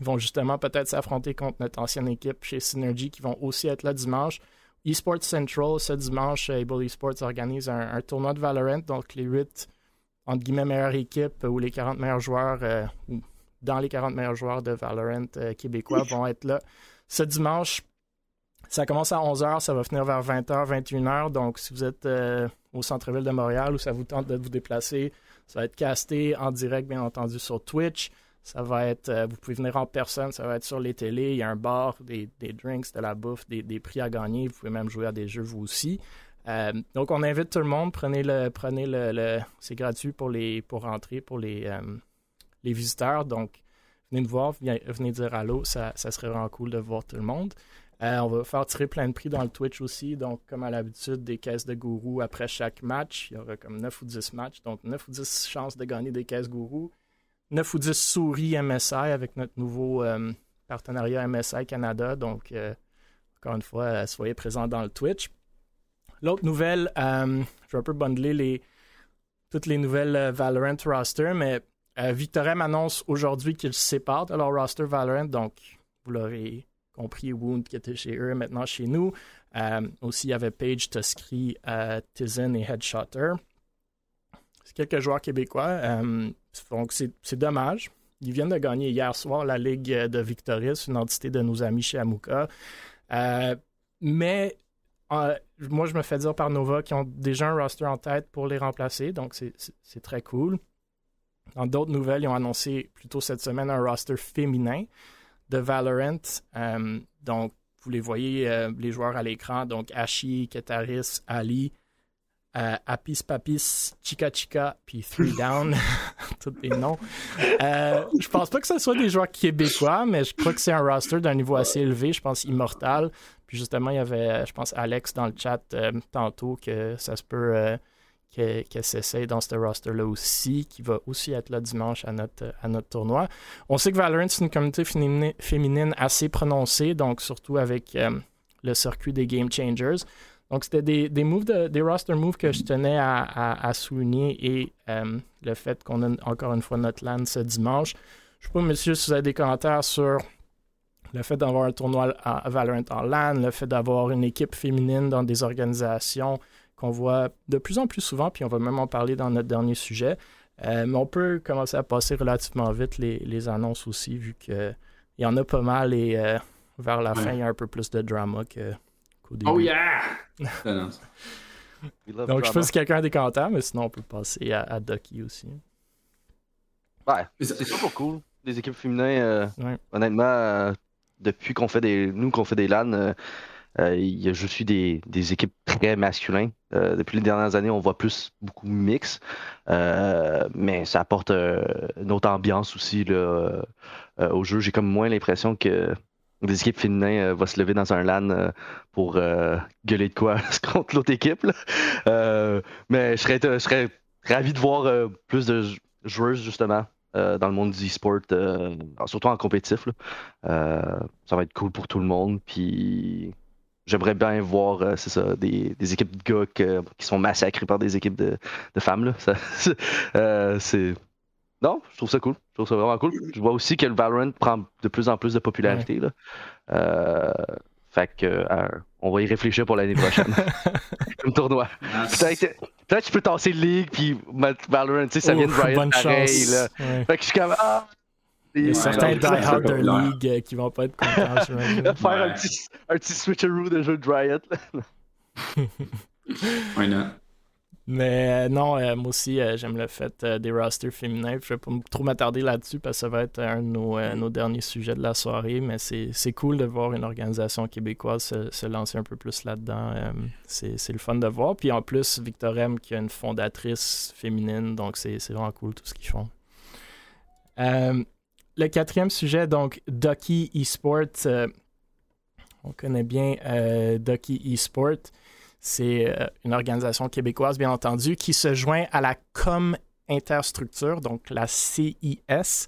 ils vont justement peut-être s'affronter contre notre ancienne équipe chez Synergy qui vont aussi être là dimanche. eSports Central, ce dimanche, Able Esports organise un, tournoi de Valorant, donc les 8, entre guillemets, meilleures équipes ou les 40 meilleurs joueurs, euh, ou dans les 40 meilleurs joueurs de Valorant euh, québécois vont être là. Ce dimanche, ça commence à 11h, ça va finir vers 20h, 21h. Donc, si vous êtes euh, au centre-ville de Montréal ou ça vous tente de vous déplacer, ça va être casté en direct, bien entendu, sur Twitch. Ça va être, euh, vous pouvez venir en personne, ça va être sur les télés, il y a un bar, des, drinks, de la bouffe, des, prix à gagner. Vous pouvez même jouer à des jeux vous aussi. Euh, donc on invite tout le monde, prenez le, prenez le, c'est gratuit pour les, pour rentrer pour les, euh, les visiteurs. Donc venez nous voir, venez, dire allô, ça, ça serait vraiment cool de voir tout le monde. on va faire tirer plein de prix dans le Twitch aussi. Donc, comme à l'habitude, des caisses de gourou après chaque match. Il y aura comme 9 ou 10 matchs. Donc, 9 ou 10 chances de gagner des caisses gourou 9 ou 10 souris MSI avec notre nouveau partenariat MSI Canada. Donc, encore une fois, soyez présents dans le Twitch. L'autre nouvelle, je vais un peu bundler toutes les nouvelles Valorant roster, mais Victorem annonce aujourd'hui qu'ils se séparent de leur roster Valorant. Donc, vous l'aurez compris, Wound qui était chez eux, maintenant chez nous. Euh, aussi, il y avait Page, Tuskry, euh, Tizen et Headshotter. C'est quelques joueurs québécois. Euh, donc, c'est dommage. Ils viennent de gagner hier soir la Ligue de Victoris, une entité de nos amis chez Amuka. mais moi, je me fais dire par Nova qu'ils ont déjà un roster en tête pour les remplacer, donc c'est très cool. Dans d'autres nouvelles, ils ont annoncé plutôt cette semaine un roster féminin de Valorant. Euh, donc, vous les voyez, euh, les joueurs à l'écran. Donc, Ashi, Ketaris, Ali, euh, Apis Papis, Chica Chica, puis Three Down. Tous les noms. Euh, je pense pas que ce soit des joueurs québécois, mais je crois que c'est un roster d'un niveau assez élevé. Je pense Immortal. Puis justement, il y avait, je pense, Alex dans le chat tantôt que ça se peut qu'elle s'essaye dans ce roster-là aussi, qui va aussi être là dimanche à notre, à notre tournoi. On sait que Valorant, c'est une communauté féminine assez prononcée, donc surtout avec euh, le circuit des Game Changers. Donc, c'était des, des, moves des roster moves que je tenais à, souligner et euh, le fait qu'on a encore une fois notre LAN ce dimanche. Je ne sais pas, monsieur, si vous avez des commentaires sur le fait d'avoir un tournoi à Valorant en LAN, le fait d'avoir une équipe féminine dans des organisations qu'on voit de plus en plus souvent, puis on va même en parler dans notre dernier sujet. Euh, mais on peut commencer à passer relativement vite les, annonces aussi, vu qu'il y en a pas mal et euh, vers la fin, il y a un peu plus de drama début. Oh yeah! Donc, je sais pas si quelqu'un a des commentaires, mais sinon, on peut passer à, Ducky aussi. Ouais, c'est super cool. Les équipes féminines, euh, honnêtement, depuis qu'on fait des. Nous, qu'on fait des LAN, euh, je suis des, des, équipes très masculines. Euh, depuis les dernières années, on voit plus beaucoup mix, euh, mais ça apporte une autre ambiance aussi là, au jeu. J'ai comme moins l'impression que des équipes féminines vont se lever dans un LAN pour gueuler de quoi contre l'autre équipe. mais je serais, ravi de voir plus de joueuses justement dans le monde du e-sport, surtout en compétitif. ça va être cool pour tout le monde. Puis j'aimerais bien voir, euh, c'est ça, des, équipes de gars qui sont massacrés par des équipes de, femmes. Ça, euh, c'est. Non, je trouve ça cool. Je trouve ça vraiment cool. Je vois aussi que le Valorant prend de plus en plus de popularité. Là. Euh, fait que on va y réfléchir pour l'année prochaine. Comme tournoi. Peut-être peut que tu peux tasser le League puis Valorant, tu sais, ça vient de Riot pareil. Là. Fait que je suis comme Ah, il y a certains die-hard de League euh, qui vont pas être contents. Faire un, petit, un petit switcheroo de jeu de Riot. Why not? Mais euh, non, euh, moi aussi, j'aime le fait des rosters féminins. Je vais pas trop m'attarder là-dessus parce que ça va être un de nos, derniers sujets de la soirée. Mais c'est cool de voir une organisation québécoise se, lancer un peu plus là-dedans. c'est le fun de voir. Puis en plus, Victor M qui a une fondatrice féminine. Donc c'est vraiment cool tout ce qu'ils font le quatrième sujet, donc Ducky Esports. Euh, on connaît bien euh, Ducky Esports. C'est euh, une organisation québécoise, bien entendu, qui se joint à la Com Interstructure, donc la CIS.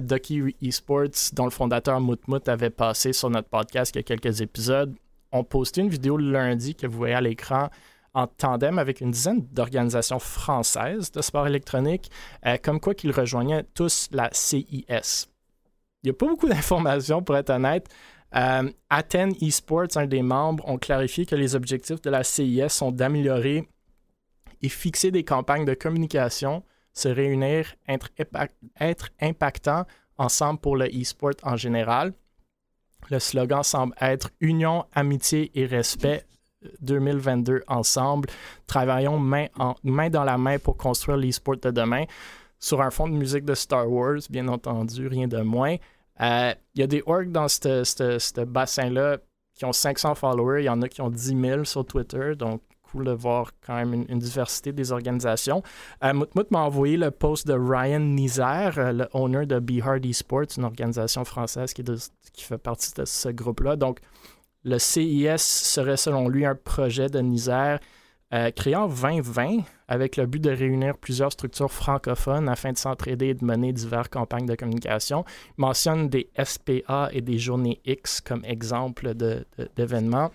Ducky Esports, dont le fondateur Moutmout avait passé sur notre podcast il y a quelques épisodes. On posté une vidéo le lundi que vous voyez à l'écran en tandem avec une dizaine d'organisations françaises de sport électronique, euh, comme quoi qu'ils rejoignaient tous la CIS. Il n'y a pas beaucoup d'informations, pour être honnête. Euh, Athènes Esports, un des membres, ont clarifié que les objectifs de la CIS sont d'améliorer et fixer des campagnes de communication, se réunir, être, être impactant ensemble pour le e-sport en général. Le slogan semble être Union, amitié et respect 2022 ensemble. Travaillons main, main dans la main pour construire l'e-sport de demain sur un fond de musique de Star Wars, bien entendu, rien de moins. Euh, il y a des orgs dans ce bassin-là qui ont 500 followers. Il y en a qui ont 10 000 sur Twitter. Donc, cool de voir quand même une, diversité des organisations. Euh, Moutmout m'a envoyé le post de Ryan Nizer, euh, le owner de Be Hard Esports, une organisation française qui, fait partie de ce groupe-là. Donc, le CIS serait selon lui un projet de Nizer créé en 2020 avec le but de réunir plusieurs structures francophones afin de s'entraider et de mener diverses campagnes de communication. Il mentionne des SPA et des journées X comme exemple d'événements.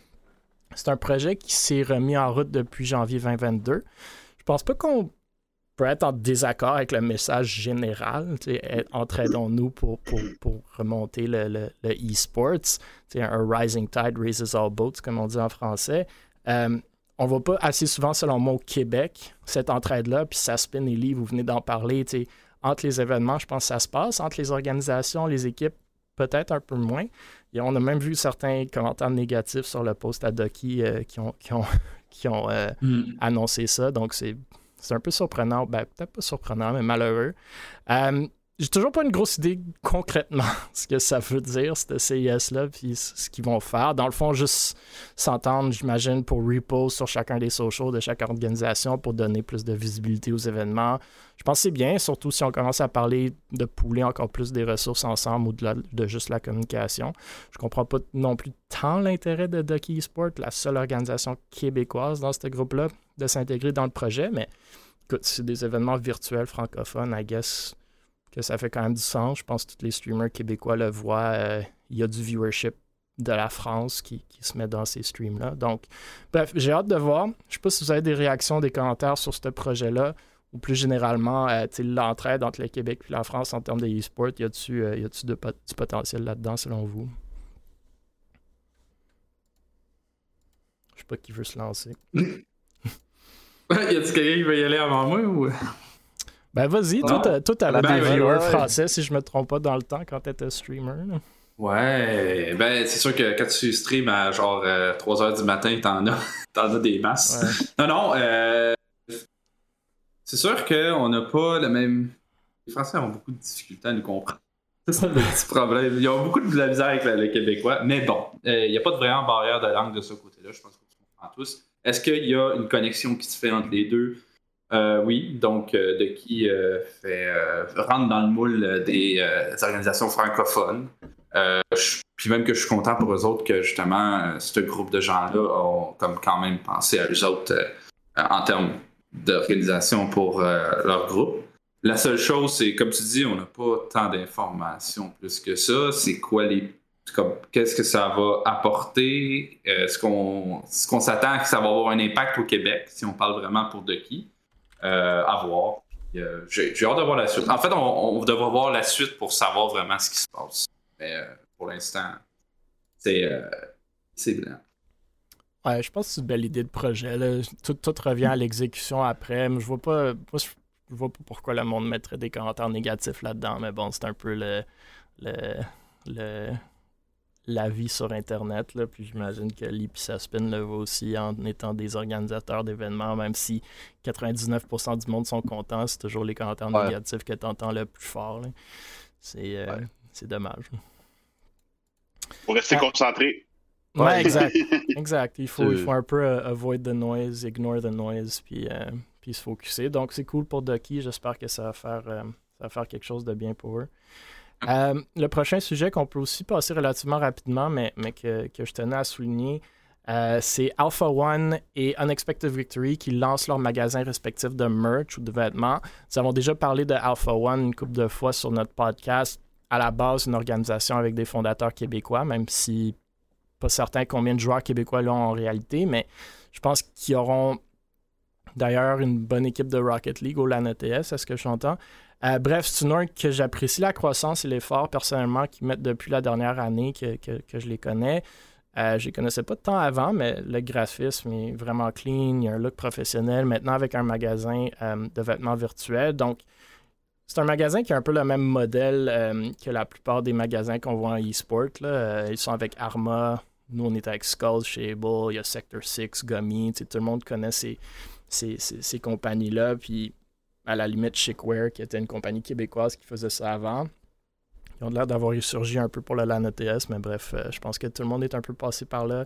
C'est un projet qui s'est remis en route depuis janvier 2022. Je pense pas qu'on peut être en désaccord avec le message général. Entraidons-nous pour, pour, pour, remonter le, e-sports. un rising tide raises all boats, comme on dit en français. Euh, on ne voit pas assez souvent, selon moi, au Québec, cette entraide-là, puis ça spin et livre, vous venez d'en parler. Entre les événements, je pense que ça se passe. Entre les organisations, les équipes, peut-être un peu moins. Et on a même vu certains commentaires négatifs sur le post à Doki euh, qui ont, qui ont, qui ont euh, mm. annoncé ça. Donc, c'est un peu surprenant. Ben, peut-être pas surprenant, mais malheureux. Euh, j'ai toujours pas une grosse idée concrètement ce que ça veut dire, ce CIS-là, puis ce qu'ils vont faire. Dans le fond, juste s'entendre, j'imagine, pour repose sur chacun des socials de chaque organisation pour donner plus de visibilité aux événements. Je pense que c'est bien, surtout si on commence à parler de pouler encore plus des ressources ensemble ou de, de juste la communication. Je comprends pas non plus tant l'intérêt de Ducky Sport, la seule organisation québécoise dans ce groupe-là, de s'intégrer dans le projet, mais écoute, c'est des événements virtuels francophones, I guess que ça fait quand même du sens. Je pense que tous les streamers québécois le voient. Euh, il y a du viewership de la France qui, se met dans ces streams-là. Donc, bref, j'ai hâte de voir. Je ne sais pas si vous avez des réactions, des commentaires sur ce projet-là, ou plus généralement, euh, l'entraide entre le Québec et la France en termes de e-sport. Y a-tu euh, du potentiel là-dedans, selon vous? Je sais pas qui veut se lancer. y a-tu quelqu'un qui veut y aller avant moi ou... Ben vas-y, toi, t'avais ben, des viewers français, si je me trompe pas, dans le temps, quand t'étais streamer. Ouais, ben c'est sûr que quand tu stream à genre 3h euh, du matin, t'en as, t'en as des masses. Non, non, euh, c'est sûr qu'on n'a pas le même... Les Français ont beaucoup de difficultés à nous comprendre. C'est ça le petit problème. Ils ont beaucoup de la misère avec le, Québécois. Mais bon, euh, il n'y a pas de vraiment barrière de langue de ce côté-là. Je pense que tu comprends tous. Est-ce qu'il y a une connexion qui se fait entre les deux? Euh, oui, donc euh, de qui euh, fait, rentre dans le moule des organisations francophones. puis même que je suis content pour eux autres que justement ce groupe de gens-là ont comme quand même pensé à eux autres en termes d'organisation pour leur groupe. La seule chose, c'est comme tu dis, on n'a pas tant d'informations plus que ça. C'est quoi les qu'est-ce que ça va apporter? Est-ce qu'on s'attend que ça va avoir un impact au Québec, si on parle vraiment pour de qui? Euh, à voir. Euh, j'ai, hâte de voir la suite. En fait, on, devrait voir la suite pour savoir vraiment ce qui se passe. Mais euh, pour l'instant, c'est, c'est blanc. Ouais, je pense que c'est une belle idée de projet. Tout, tout, revient à l'exécution après. Mais je vois pas. je vois pas pourquoi le monde mettrait des commentaires négatifs là-dedans. Mais bon, c'est un peu le, le, le la vie sur Internet. Là, puis j'imagine que Lee et le voit aussi en étant des organisateurs d'événements, même si 99% du monde sont contents, c'est toujours les commentaires négatifs que tu entends le plus fort. C'est euh, dommage. Faut rester ah. concentré. Ouais, exact. exact. Il faut, il faut un peu euh, avoid the noise, ignore the noise, puis, euh, puis se focuser. Donc c'est cool pour Ducky. J'espère que ça va, faire, ça va faire quelque chose de bien pour eux. Euh, le prochain sujet qu'on peut aussi passer relativement rapidement, mais, que, je tenais à souligner, euh, c'est Alpha One et Unexpected Victory qui lancent leurs magasins respectifs de merch ou de vêtements. Nous avons déjà parlé de Alpha One une couple de fois sur notre podcast. À la base, une organisation avec des fondateurs québécois, même si pas certain combien de joueurs québécois l'ont en réalité, mais je pense qu'ils auront d'ailleurs une bonne équipe de Rocket League au LAN ETS, est-ce que j'entends? Euh, bref, c'est une orgue que j'apprécie la croissance et l'effort personnellement qu'ils mettent depuis la dernière année que, je les connais. Euh, je les connaissais pas de temps avant, mais le graphisme est vraiment clean, il y a un look professionnel, maintenant avec un magasin euh, de vêtements virtuels. Donc, c'est un magasin qui a un peu le même modèle que la plupart des magasins qu'on voit en e-sport. ils sont avec Arma, nous on est avec Skulls chez Able, il y a Sector 6, Gummy, tout le monde connaît ces, ces, ces compagnies-là. Puis à la limite Shakeware, qui était une compagnie québécoise qui faisait ça avant. Ils ont l'air d'avoir ressurgi un peu pour le LAN ETS, mais bref, euh, je pense que tout le monde est un peu passé par là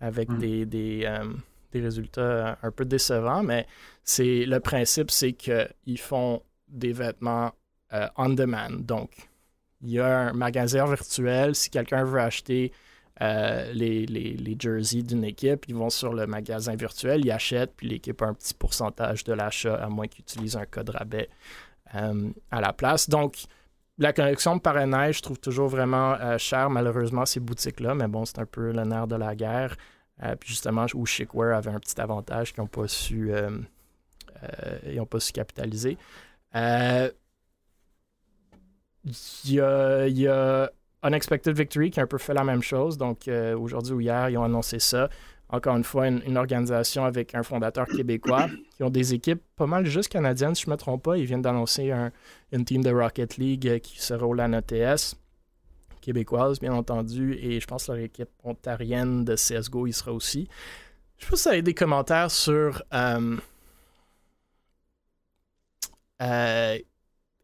avec mm. des, des, euh, des, résultats un peu décevants. Mais c'est le principe, c'est qu'ils font des vêtements euh, on demand. Donc, il y a un magasin virtuel. Si quelqu'un veut acheter euh, les, jerseys d'une équipe, ils vont sur le magasin virtuel, ils achètent, puis l'équipe a un petit pourcentage de l'achat, à moins qu'ils utilisent un code rabais euh, à la place. Donc, la collection de parrainage, je trouve toujours vraiment euh, cher, malheureusement, ces boutiques-là, mais bon, c'est un peu le nerf de la guerre. puis justement, où Chickware avait un petit avantage qu'ils n'ont pas su, pas su capitaliser. Il y a Unexpected Victory qui a un peu fait la même chose. Donc, euh, aujourd'hui ou hier, ils ont annoncé ça. Encore une fois, une, organisation avec un fondateur québécois qui ont des équipes pas mal juste canadiennes, si je ne me trompe pas. Ils viennent d'annoncer une team de Rocket League euh, qui sera au LAN ETS, québécoise, bien entendu. Et je pense que leur équipe ontarienne de CSGO, il sera aussi. Je pas si ça a des commentaires sur. Euh,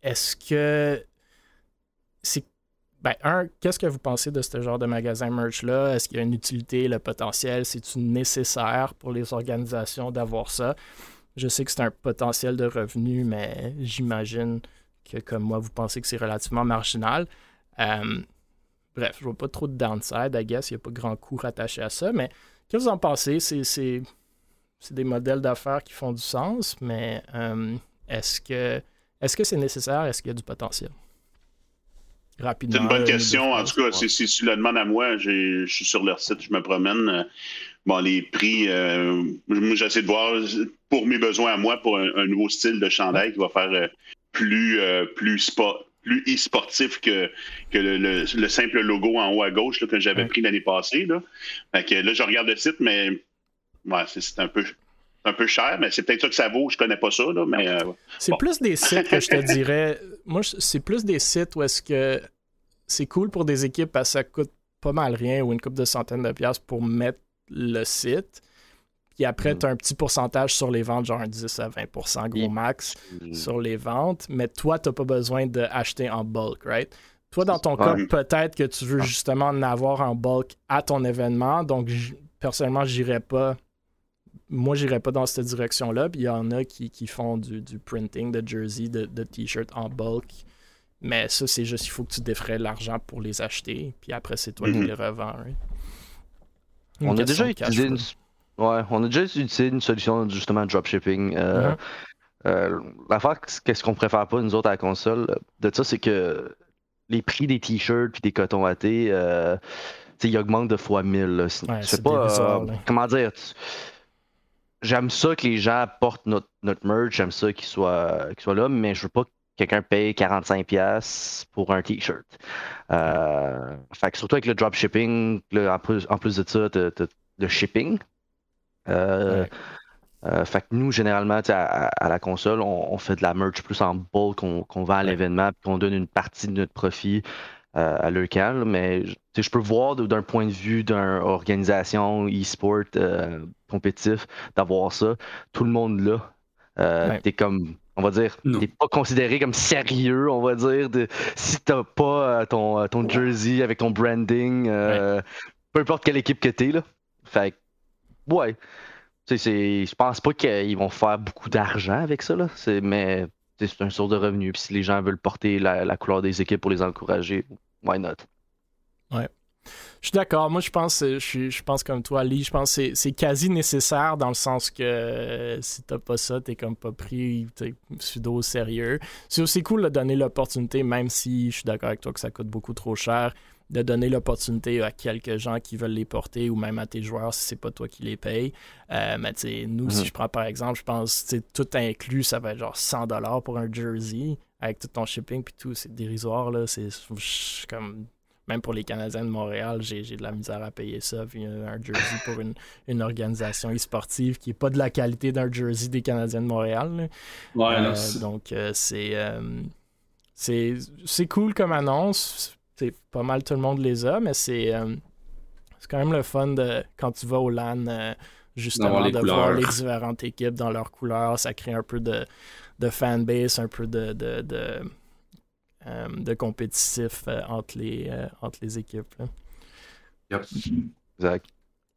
est-ce que ben, un, qu'est-ce que vous pensez de ce genre de magasin merch-là? Est-ce qu'il y a une utilité, le potentiel? C'est-tu nécessaire pour les organisations d'avoir ça? Je sais que c'est un potentiel de revenu, mais j'imagine que, comme moi, vous pensez que c'est relativement marginal. Euh, bref, je vois pas trop de downside, I guess. Il n'y a pas grand coût rattaché à ça, mais qu'est-ce que vous en pensez? C'est, des modèles d'affaires qui font du sens, mais euh, est-ce que est-ce que c'est nécessaire? Est-ce qu'il y a du potentiel? C'est une bonne question. En tout cas, si, tu la demandes à moi, je suis sur leur site, je me promène. Bon, les prix, euh, j'essaie de voir pour mes besoins à moi, pour un, nouveau style de chandail qui va faire euh, plus, euh, plus sport plus e-sportif que, que le, simple logo en haut à gauche que j'avais pris l'année passée. Là. que là, je regarde le site, mais ouais, c'est un peu un peu cher, mais c'est peut-être ça que ça vaut. Je connais pas ça, là, mais. c'est plus des sites que je te dirais. Moi, c'est plus des sites où est-ce que c'est cool pour des équipes parce que ça coûte pas mal rien ou une coupe de centaines de piastres pour mettre le site. Puis après, mm. tu as un petit pourcentage sur les ventes, genre un 10 à 20% gros max mm. sur les ventes. Mais toi, tu n'as pas besoin d'acheter en bulk, right? Toi, dans ton cas, peut-être que tu veux ah. justement en avoir en bulk à ton événement. Donc, personnellement, j'irais pas. Moi, j'irais pas dans cette direction-là. Puis il y en a qui, font du, printing de jersey, de, de t-shirt en bulk mais ça, c'est juste, il faut que tu défrais l'argent pour les acheter, puis après, c'est toi qui mhm. les revends. On a déjà utilisé une... Ouais, on a déjà utilisé une solution justement dropshipping. Euh, L'affaire, qu'est-ce qu'on préfère pas, nous autres, à la console, de ça, c'est que les prix des t-shirts puis des cotons à thé, euh, ils augmentent de fois 1000. c'est pas. Comment dire J'aime ça que les gens portent notre, notre merch, j'aime ça qu'ils soient, qu'ils soient là, mais je veux pas quelqu'un paye 45$ pour un t-shirt. Euh, fait surtout avec le dropshipping, en, plus, en plus de ça, le shipping. Euh, euh, fait que nous, généralement, à, la console, on, fait de la merch plus en bulk qu'on vend à l'événement et qu'on donne une partie de notre profit à l'ECAL. Mais je peux voir d'un point de vue d'une organisation e-sport compétitif d'avoir ça. Tout le monde là. T'es comme on va dire, t'es pas considéré comme sérieux, on va dire, de, si t'as pas euh, ton, euh, ton jersey avec ton branding, euh, peu importe quelle équipe que t'es, là. Fait ouais. Je pense pas qu'ils vont faire beaucoup d'argent avec ça, là. Mais c'est un source de revenus. Puis si les gens veulent porter la, couleur des équipes pour les encourager, why not? Ouais. Je suis d'accord. Moi, je pense, je, je pense comme toi, Lee. Je pense que c'est quasi nécessaire dans le sens que euh, si t'as pas ça, t'es comme pas pris pseudo au sérieux. C'est aussi cool de donner l'opportunité, même si je suis d'accord avec toi que ça coûte beaucoup trop cher, de donner l'opportunité à quelques gens qui veulent les porter ou même à tes joueurs si c'est pas toi qui les payes. Euh, mais tu nous, si mhm. je prends par exemple, je pense que tout inclus, ça va être genre 100$ pour un jersey avec tout ton shipping puis tout. C'est dérisoire, là. C'est comme même pour les Canadiens de Montréal, j'ai de la misère à payer ça. Puis un jersey pour une, organisation e-sportive qui n'est pas de la qualité d'un jersey des Canadiens de Montréal. Ouais, euh, donc, euh, euh, c'est c'est cool comme annonce. C'est pas mal tout le monde les a, mais c'est quand même le fun de quand tu vas au LAN, justement, de voir les différentes équipes dans leurs couleurs. Ça crée un peu de, de fanbase, un peu de euh, de compétitif euh, entre, les, euh, entre les équipes.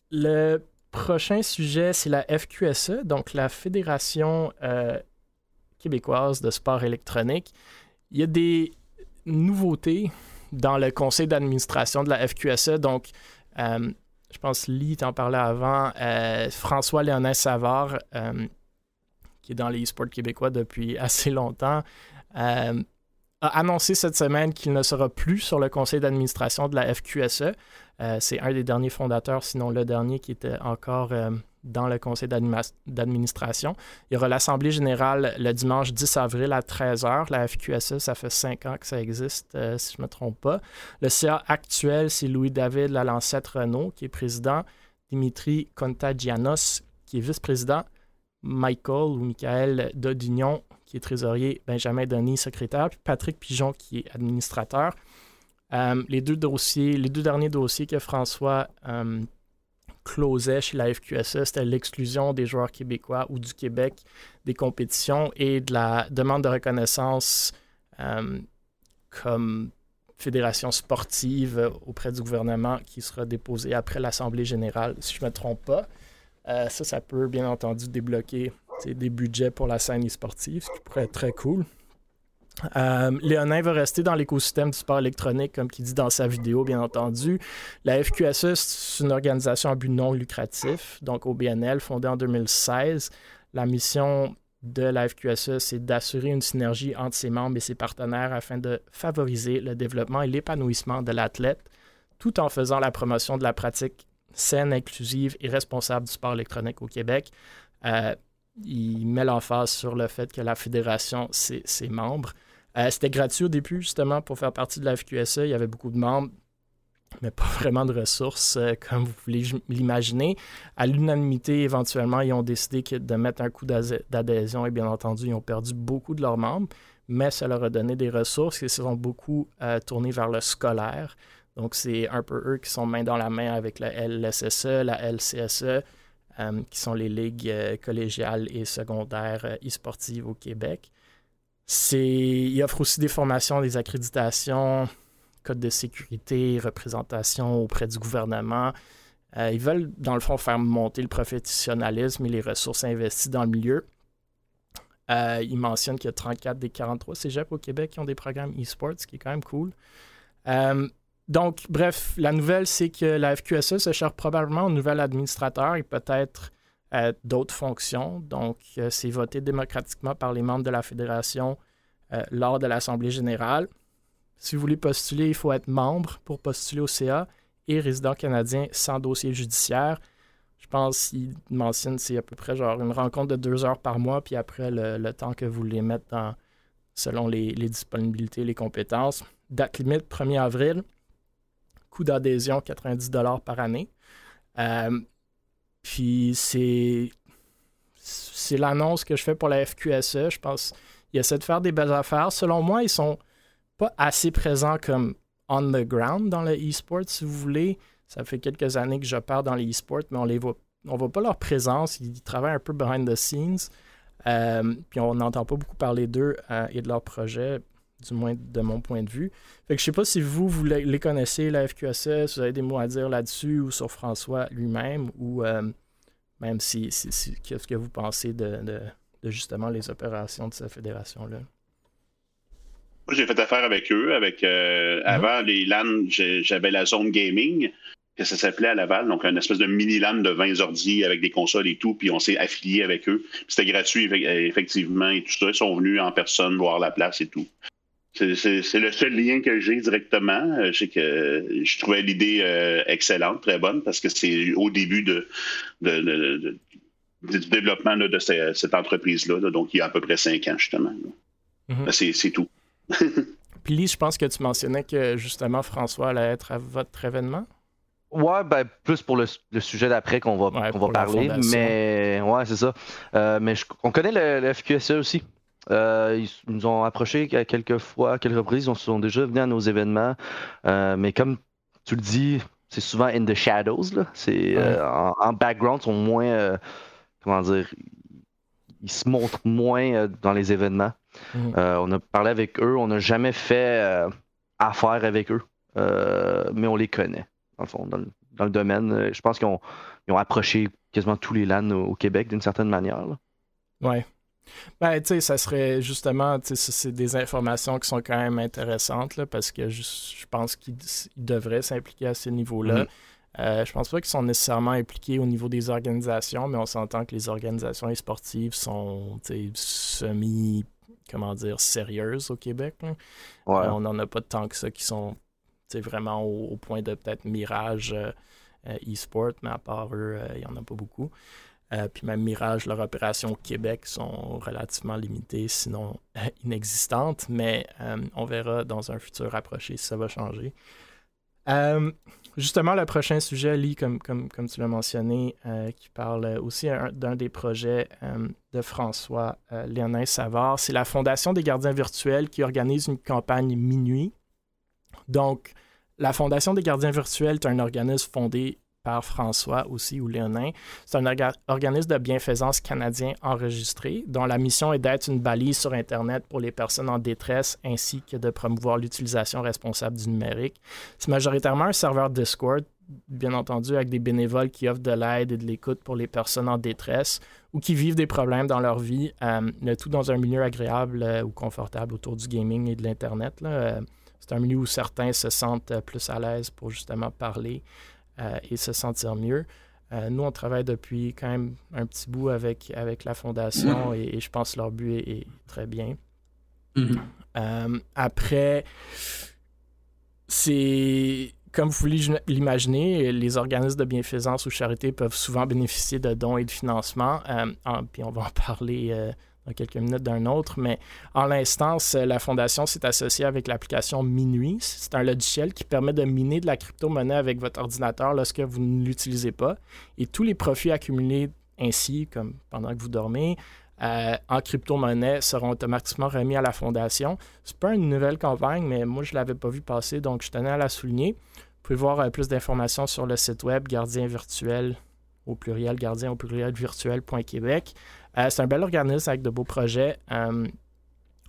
Le prochain sujet, c'est la FQSE, donc la Fédération québécoise de sport électronique. Il y a des nouveautés dans le conseil d'administration de la FQSE. Donc, je pense Lee t'en parlait avant, François Léonin Savard, qui est dans les e-sports québécois depuis assez longtemps, a annoncé cette semaine qu'il ne sera plus sur le conseil d'administration de la FQSE. c'est un des derniers fondateurs, sinon le dernier qui était encore dans le conseil d'administration. Il y aura l'Assemblée générale le dimanche 10 avril à 13h. La FQSE, ça fait cinq ans que ça existe, euh, si je ne me trompe pas. Le CA actuel, c'est Louis-David Lalancette-Renault, qui est président, Dimitri Contagianos, qui est vice-président, Michael ou Michael Dodignon, qui est trésorier, Benjamin Denis, secrétaire, puis Patrick Pigeon, qui est administrateur. Euh, les deux dossiers, les deux derniers dossiers que François euh, closait chez la FQSE, c'était l'exclusion des joueurs québécois ou du Québec des compétitions et de la demande de reconnaissance euh, comme fédération sportive auprès du gouvernement qui sera déposée après l'Assemblée générale, si je ne me trompe pas. Euh, ça, ça peut bien entendu débloquer des budgets pour la scène sportive, ce qui pourrait être très cool. Euh, Léonin va rester dans l'écosystème du sport électronique, comme il dit dans sa vidéo, bien entendu. La FQSE, c'est une organisation à but non lucratif, donc au BNL, fondée en 2016. La mission de la FQSE, c'est d'assurer une synergie entre ses membres et ses partenaires afin de favoriser le développement et l'épanouissement de l'athlète, tout en faisant la promotion de la pratique saine, inclusive et responsable du sport électronique au Québec. Euh, il met l'emphase sur le fait que la fédération, c'est ses membres. Euh, c'était gratuit au début, justement, pour faire partie de la FQSE. Il y avait beaucoup de membres, mais pas vraiment de ressources, euh, comme vous pouvez l'imaginer. À l'unanimité, éventuellement, ils ont décidé de mettre un coup d'adhésion et bien entendu, ils ont perdu beaucoup de leurs membres, mais ça leur a donné des ressources et se sont beaucoup euh, tournés vers le scolaire. Donc, c'est un peu eux qui sont main dans la main avec la LSSE, la LCSE, qui sont les ligues collégiales et secondaires e-sportives au Québec. C'est, il offre aussi des formations, des accréditations, code de sécurité, représentation auprès du gouvernement. Euh, ils veulent, dans le fond, faire monter le professionnalisme et les ressources investies dans le milieu. Euh, ils mentionnent qu'il y a 34 des 43 cégeps au Québec qui ont des programmes e-sports, ce qui est quand même cool. Euh, donc, bref, la nouvelle, c'est que la FQSE se cherche probablement un nouvel administrateur et peut-être d'autres fonctions. Donc, euh, c'est voté démocratiquement par les membres de la fédération euh, lors de l'Assemblée générale. Si vous voulez postuler, il faut être membre pour postuler au CA et résident canadien sans dossier judiciaire. Je pense qu'il mentionne c'est à peu près genre une rencontre de deux heures par mois, puis après le, temps que vous les mettez dans, selon les, disponibilités, les compétences. Date limite 1er avril. Coût d'adhésion 90 par année. Euh, puis c'est c'est l'annonce que je fais pour la FQSE. Je pense qu'ils essaient de faire des belles affaires. Selon moi, ils sont pas assez présents comme on the ground dans le e-sport, si vous voulez. Ça fait quelques années que je pars dans les e-sports, mais on les voit, on voit pas leur présence. Ils travaillent un peu behind the scenes. Euh, puis on n'entend pas beaucoup parler d'eux euh, et de leurs projets, du moins de mon point de vue. Fait que je sais pas si vous, vous les connaissez, la FQSE, si vous avez des mots à dire là-dessus ou sur François lui-même, ou euh, même si, qu'est-ce que vous pensez de, justement les opérations de cette fédération-là? Moi, j'ai fait affaire avec eux. Avec, euh, mm-hmm. Avant les LAN, j'avais la zone gaming, que ça s'appelait à Laval, donc une espèce de mini LAN de 20 ordi avec des consoles et tout, puis on s'est affilié avec eux. C'était gratuit, effectivement, et tout ça. Ils sont venus en personne voir la place et tout. C'est le seul lien que j'ai directement. Euh, je que je trouvais l'idée euh, excellente, très bonne, parce que c'est au début de, du développement de cette, entreprise-là, donc il y a à peu près cinq ans, justement. Mm-hmm. Ben, c'est tout. Puis, je pense que tu mentionnais que justement François allait être à votre événement? Ouais, ben, plus pour le, sujet d'après qu'on va, va parler. Mais ouais, c'est ça. Euh, mais on connaît le, le FQSE aussi. Euh, ils nous ont approchés quelques fois, à quelques reprises. Ils sont déjà venus à nos événements. Euh, mais comme tu le dis, c'est souvent in the shadows. C'est, euh, en, background, ils sont moins. comment dire Ils se montrent moins dans les événements. Mhm. on a parlé avec eux. On n'a jamais fait affaire avec eux. mais on les connaît, dans le dans le, domaine. Je pense qu'ils ont, ont, approché quasiment tous les LAN au, Québec d'une certaine manière. Là. Ouais. Ben, tu sais, ça serait justement, tu sais, c'est des informations qui sont quand même intéressantes, là, parce que je, pense qu'ils devraient s'impliquer à ce niveau-là. Mm-hmm. Euh, je pense pas qu'ils sont nécessairement impliqués au niveau des organisations, mais on s'entend que les organisations sportives sont semi, comment dire, sérieuses au Québec. Euh, on n'en a pas tant que ça qui sont vraiment au, point de peut-être Mirage euh, e-sport, mais à part eux, il n'y en a pas beaucoup. Puis même Mirage, leur opération au Québec sont relativement limitées, sinon inexistantes, mais on verra dans un futur rapproché si ça va changer. Justement, le prochain sujet, Lee, comme, comme, comme tu l'as mentionné, euh, qui parle aussi d'un des projets euh, de François euh, Léonin Savard, c'est la Fondation des gardiens virtuels qui organise une campagne minuit. Donc, la Fondation des gardiens virtuels est un organisme fondé par François aussi ou Léonin. C'est un organisme de bienfaisance canadien enregistré dont la mission est d'être une balise sur Internet pour les personnes en détresse ainsi que de promouvoir l'utilisation responsable du numérique. C'est majoritairement un serveur Discord, bien entendu, avec des bénévoles qui offrent de l'aide et de l'écoute pour les personnes en détresse ou qui vivent des problèmes dans leur vie, euh, le tout dans un milieu agréable euh, ou confortable autour du gaming et de l'Internet. Euh, c'est un milieu où certains se sentent plus à l'aise pour justement parler et se sentir mieux. Euh, nous, on travaille depuis quand même un petit bout avec, avec la fondation et, je pense que leur but est, très bien. Mm-hmm. Euh, après, c'est comme vous voulez l'imaginer, les organismes de bienfaisance ou charité peuvent souvent bénéficier de dons et de financement. puis on va en parler dans quelques minutes d'un autre, mais en l'instance, la Fondation s'est associée avec l'application Minuit. C'est un logiciel qui permet de miner de la crypto-monnaie avec votre ordinateur lorsque vous ne l'utilisez pas. Et tous les profits accumulés ainsi, comme pendant que vous dormez, euh, en crypto-monnaie seront automatiquement remis à la Fondation. C'est pas une nouvelle campagne, mais moi, je ne l'avais pas vu passer, donc je tenais à la souligner. Vous pouvez voir euh, plus d'informations sur le site web Gardien Virtuel au pluriel, gardien au pluriel virtuel.québec. Euh, c'est un bel organisme avec de beaux projets. Euh,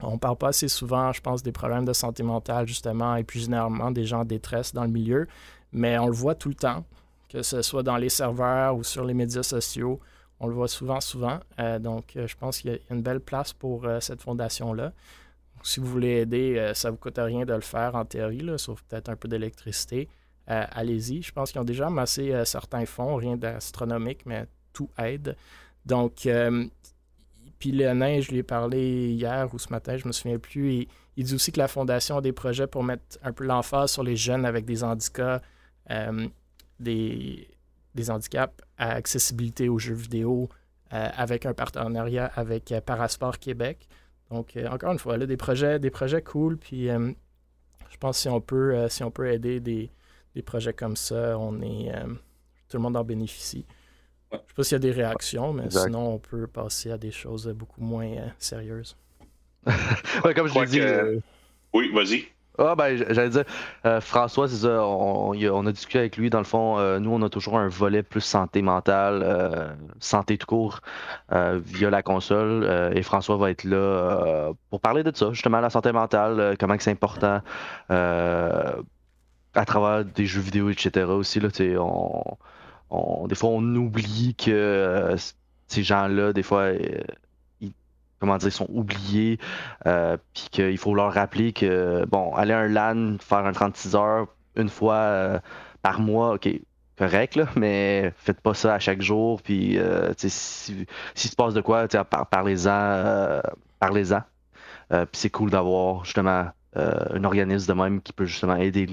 on parle pas assez souvent, je pense, des problèmes de santé mentale, justement, et puis généralement des gens en détresse dans le milieu, mais on le voit tout le temps, que ce soit dans les serveurs ou sur les médias sociaux. On le voit souvent, souvent. Euh, donc, je pense qu'il y a une belle place pour cette fondation-là. Si vous voulez aider, ça ne vous coûte rien de le faire en théorie, sauf peut-être un peu d'électricité. Allez-y. Je pense qu'ils ont déjà amassé certains fonds, rien d'astronomique, mais tout aide. Donc, euh, puis Léonin, je lui ai parlé hier ou ce matin, je me souviens plus, il dit aussi que la Fondation a des projets pour mettre un peu l'emphase sur les jeunes avec des handicaps, euh, des, handicaps à accessibilité aux jeux vidéo, euh, avec un partenariat avec Parasport Québec. Donc, encore une fois, là, des projets, des projets cool, puis je pense que si on peut, si on peut aider des, des projets comme ça, on est, tout le monde en bénéficie. Je ne sais pas s'il y a des réactions, mais sinon, on peut passer à des choses beaucoup moins euh, sérieuses. ouais, comme je l'ai dit. Euh, oui, vas-y. Ah, ben, j'allais dire, euh, François, c'est ça, on, a discuté avec lui, dans le fond, nous, on a toujours un volet plus santé mentale, santé tout court, via la console, et François va être là pour parler de ça, justement, la santé mentale, comment c'est important, à travers des jeux vidéo, etc. aussi, là, on des fois, on oublie que euh, ces gens-là, des fois, euh, ils, comment dire, sont oubliés, euh, puis qu'il faut leur rappeler que, bon, aller à un LAN, faire un 36 heures une fois par mois, ok, correct, là, mais faites pas ça à chaque jour, puis si, si se passe de quoi, par, parlez-en, parlez-en. puis c'est cool d'avoir justement un organisme de même qui peut justement aider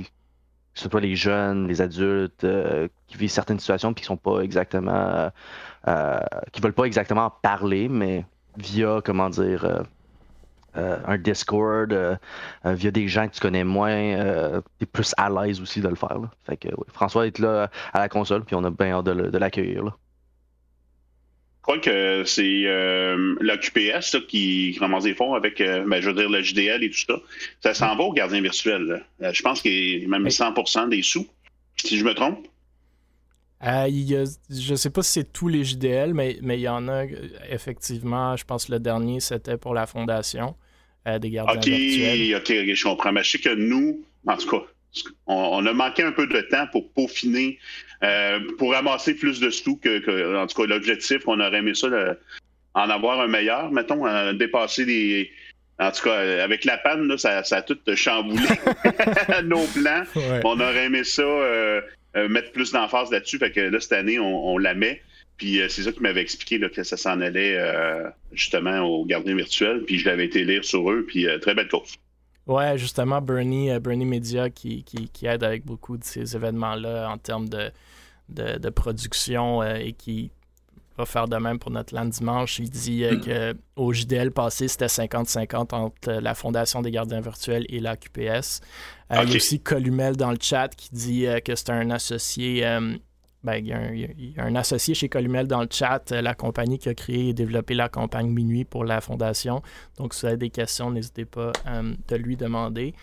soit les jeunes, les adultes euh, qui vivent certaines situations puis qui sont pas exactement euh, euh, qui veulent pas exactement parler, mais via comment dire un Discord, via des gens que tu connais moins, tu es plus à l'aise aussi de le faire. Fait que François est là à la console, puis on a bien hâte de l'accueillir. Je crois que c'est euh, la QPS qui ramasse des fonds avec, euh, ben, je veux dire, le JDL et tout ça. Ça s'en va au gardien virtuel. Euh, je pense qu'il y a même 100 des sous, si je me trompe. je ne sais pas si c'est tous les JDL, mais, mais il y en a effectivement. Je pense que le dernier, c'était pour la fondation des gardiens virtuels. OK, OK, je comprends. Mais je sais que nous, en tout cas, on, a manqué un peu de temps pour peaufiner, euh, pour ramasser plus de sous que, en tout cas, l'objectif, on aurait aimé ça, en avoir un meilleur, mettons, dépasser les. En tout cas, avec la panne, ça, a tout chamboulé nos plans. On aurait aimé ça. Euh, mettre plus d'emphase là-dessus. Fait que là, cette année, on, la met. Puis c'est ça qui m'avait expliqué que ça s'en allait justement au gardien virtuel. Puis je l'avais été lire sur eux. Puis très belle course. Ouais, justement, Bernie, Bernie Media qui, qui, aide avec beaucoup de ces événements-là en termes de, de, production et qui va faire de même pour notre land dimanche. Il dit euh, qu'au JDL passé, c'était 50-50 entre la Fondation des gardiens virtuels et la QPS. Euh, il y a aussi Columel dans le chat qui dit euh, que c'est un associé. Ben, il, y a un, associé chez Columel dans le chat, la compagnie qui a créé et développé la campagne Minuit pour la Fondation. Donc, si vous avez des questions, n'hésitez pas de lui demander.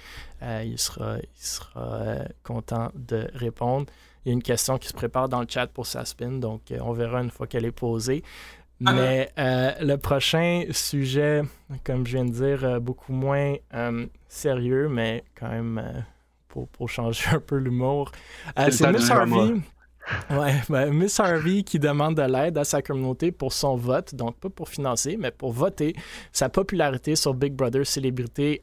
il sera, il sera content de répondre. Il y a une question qui se prépare dans le chat pour sa spin, donc euh, on verra une fois qu'elle est posée. Ah. Mais euh, le prochain sujet, comme je viens de dire, euh, beaucoup moins sérieux, mais quand même pour, changer un peu l'humour. c'est Miss Harvey. Ouais, ben, Miss Harvey qui demande de l'aide à sa communauté pour son vote, donc pas pour financer, mais pour voter sa popularité sur Big Brother Célébrité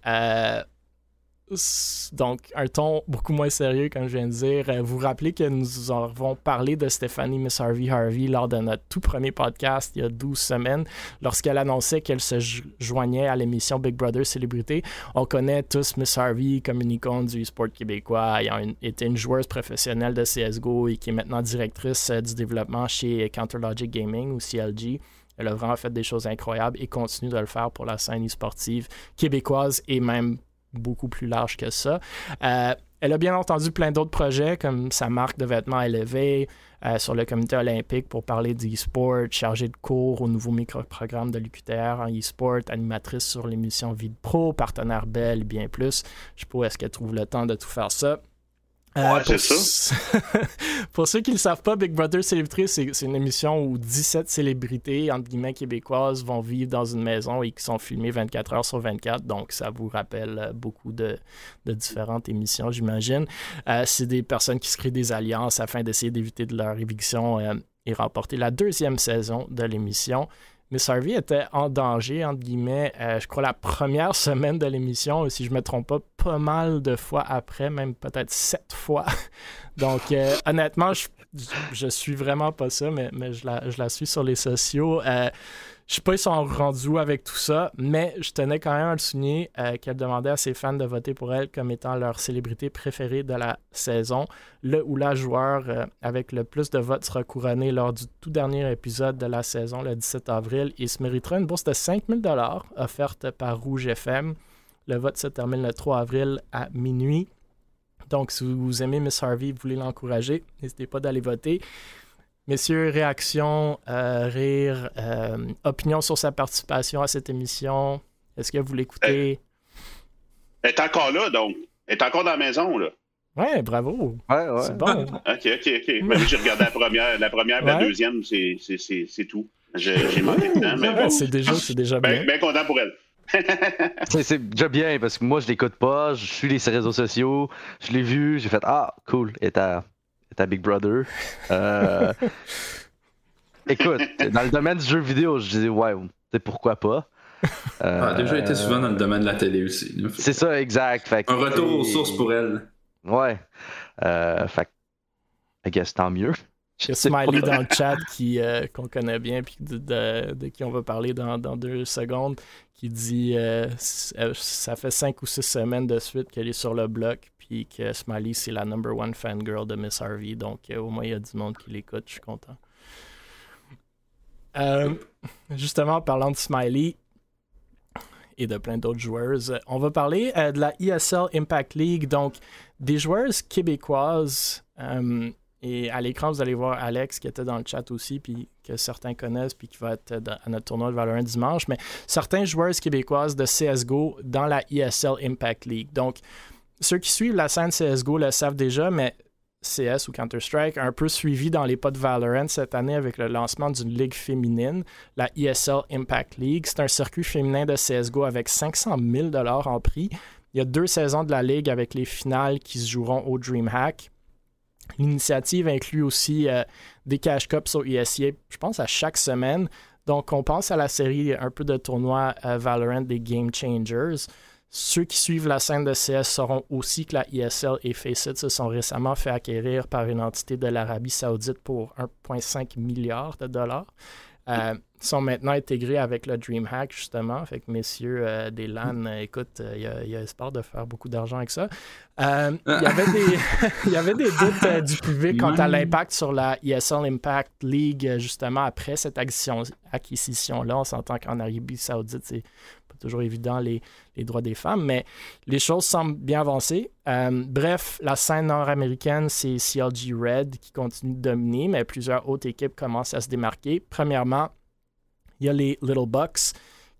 donc, un ton beaucoup moins sérieux, comme je viens de dire. Euh, vous vous rappelez que nous avons parlé de Stephanie Miss Harvey Harvey lors de notre tout premier podcast il y a 12 semaines, lorsqu'elle annonçait qu'elle se joignait à l'émission Big Brother Célébrité. On connaît tous Miss Harvey comme une icône du sport québécois. Elle a été une joueuse professionnelle de CSGO et qui est maintenant directrice euh, du développement chez Counterlogic Gaming ou CLG. Elle a vraiment fait des choses incroyables et continue de le faire pour la scène e-sportive québécoise et même beaucoup plus large que ça. Euh, elle a bien entendu plein d'autres projets comme sa marque de vêtements élevée euh, sur le comité olympique pour parler d'e-sport, chargée de cours au nouveau micro-programme de l'UQTR en e-sport, animatrice sur l'émission Vie Pro, partenaire Belle, bien plus. Je sais pas où est-ce qu'elle trouve le temps de tout faire ça. Euh, ça. pour ceux qui ne le savent pas, Big Brother Célébrité, c'est une émission où 17 célébrités, entre guillemets, québécoises, vont vivre dans une maison et qui sont filmées 24 heures sur 24. Donc, ça vous rappelle euh, beaucoup de, différentes émissions, j'imagine. Euh, c'est des personnes qui se créent des alliances afin d'essayer d'éviter de leur éviction et remporter la deuxième saison de l'émission. Miss Harvey était en danger, entre guillemets, euh, je crois la première semaine de l'émission, si je ne me trompe pas, pas mal de fois après, même peut-être sept fois. Donc, euh, honnêtement, je, je, suis vraiment pas ça, mais, mais je, la, je la suis sur les sociaux. Euh, je sais pas ils sont rendus avec tout ça, mais je tenais quand même à le souligner euh, qu'elle demandait à ses fans de voter pour elle comme étant leur célébrité préférée de la saison. Le ou la joueur euh, avec le plus de votes sera couronné lors du tout dernier épisode de la saison, le 17 avril. Il se méritera une bourse de 5000 dollars offerte par Rouge FM. Le vote se termine le 3 avril à minuit. Donc, si vous aimez Miss Harvey, vous voulez l'encourager, n'hésitez pas d'aller voter. Messieurs, réaction, euh, rire, euh, opinion sur sa participation à cette émission? Est-ce que vous l'écoutez? Elle est encore là, donc. Elle est encore dans la maison, là. Ouais, bravo. Ouais, ouais. C'est bon. OK, OK, OK. Ben, j'ai regardé la première, la première la deuxième, c'est tout. J'ai manqué de temps, mais C'est déjà, déjà ben, bien. Bien content pour elle. c'est déjà bien parce que moi je l'écoute pas, je suis les réseaux sociaux, je l'ai vu, j'ai fait Ah, cool, elle est à ta Big Brother. Euh, écoute, dans le domaine du jeu vidéo, je disais, ouais, c'est pourquoi pas? Euh... a déjà été souvent dans le domaine de la télé aussi. C'est ça, exact. Un retour aux sources pour elle. Ouais. Euh, fait I guess tant mieux. Smiley dans le chat qui, euh, qu'on connaît bien puis de, de, qui on va parler dans, dans deux secondes qui dit euh, ça fait cinq ou six semaines de suite qu'elle est sur le bloc puis que Smiley, c'est la number one fangirl de Miss Harvey. Donc, euh, au moins, il y a du monde qui l'écoute. Je suis content. Euh, justement, en parlant de Smiley et de plein d'autres joueuses, on va parler euh, de la ESL Impact League. Donc, des joueuses québécoises. Et à l'écran, vous allez voir Alex qui était dans le chat aussi, puis que certains connaissent, puis qui va être à notre tournoi de Valorant dimanche. Mais certains joueuses québécoises de CSGO dans la ESL Impact League. Donc, ceux qui suivent la scène CSGO le savent déjà, mais CS ou Counter-Strike un peu suivi dans les pas de Valorant cette année avec le lancement d'une ligue féminine, la ESL Impact League. C'est un circuit féminin de CSGO avec 500 000 en prix. Il y a deux saisons de la ligue avec les finales qui se joueront au DreamHack. L'initiative inclut aussi euh, des cash cups au ESIA, je pense, à chaque semaine. Donc, on pense à la série un peu de tournois euh, Valorant des Game Changers. Ceux qui suivent la scène de CS sauront aussi que la ESL et Faceit se sont récemment fait acquérir par une entité de l'Arabie Saoudite pour 1,5 milliard de dollars. Euh, sont maintenant intégrés avec le DreamHack, justement. Fait que, messieurs euh, des LAN, euh, écoute, il y, a espoir de faire beaucoup d'argent avec ça. Il y avait des, y avait des doutes du public quant à l'impact sur la ESL Impact League, justement, après cette acquisition-là. On s'entend qu'en Arabie Saoudite, c'est toujours évident les, droits des femmes, mais les choses semblent bien avancer. Euh, bref, la scène nord-américaine, c'est CLG Red qui continue de dominer, mais plusieurs autres équipes commencent à se démarquer. Premièrement, il y a les Little Bucks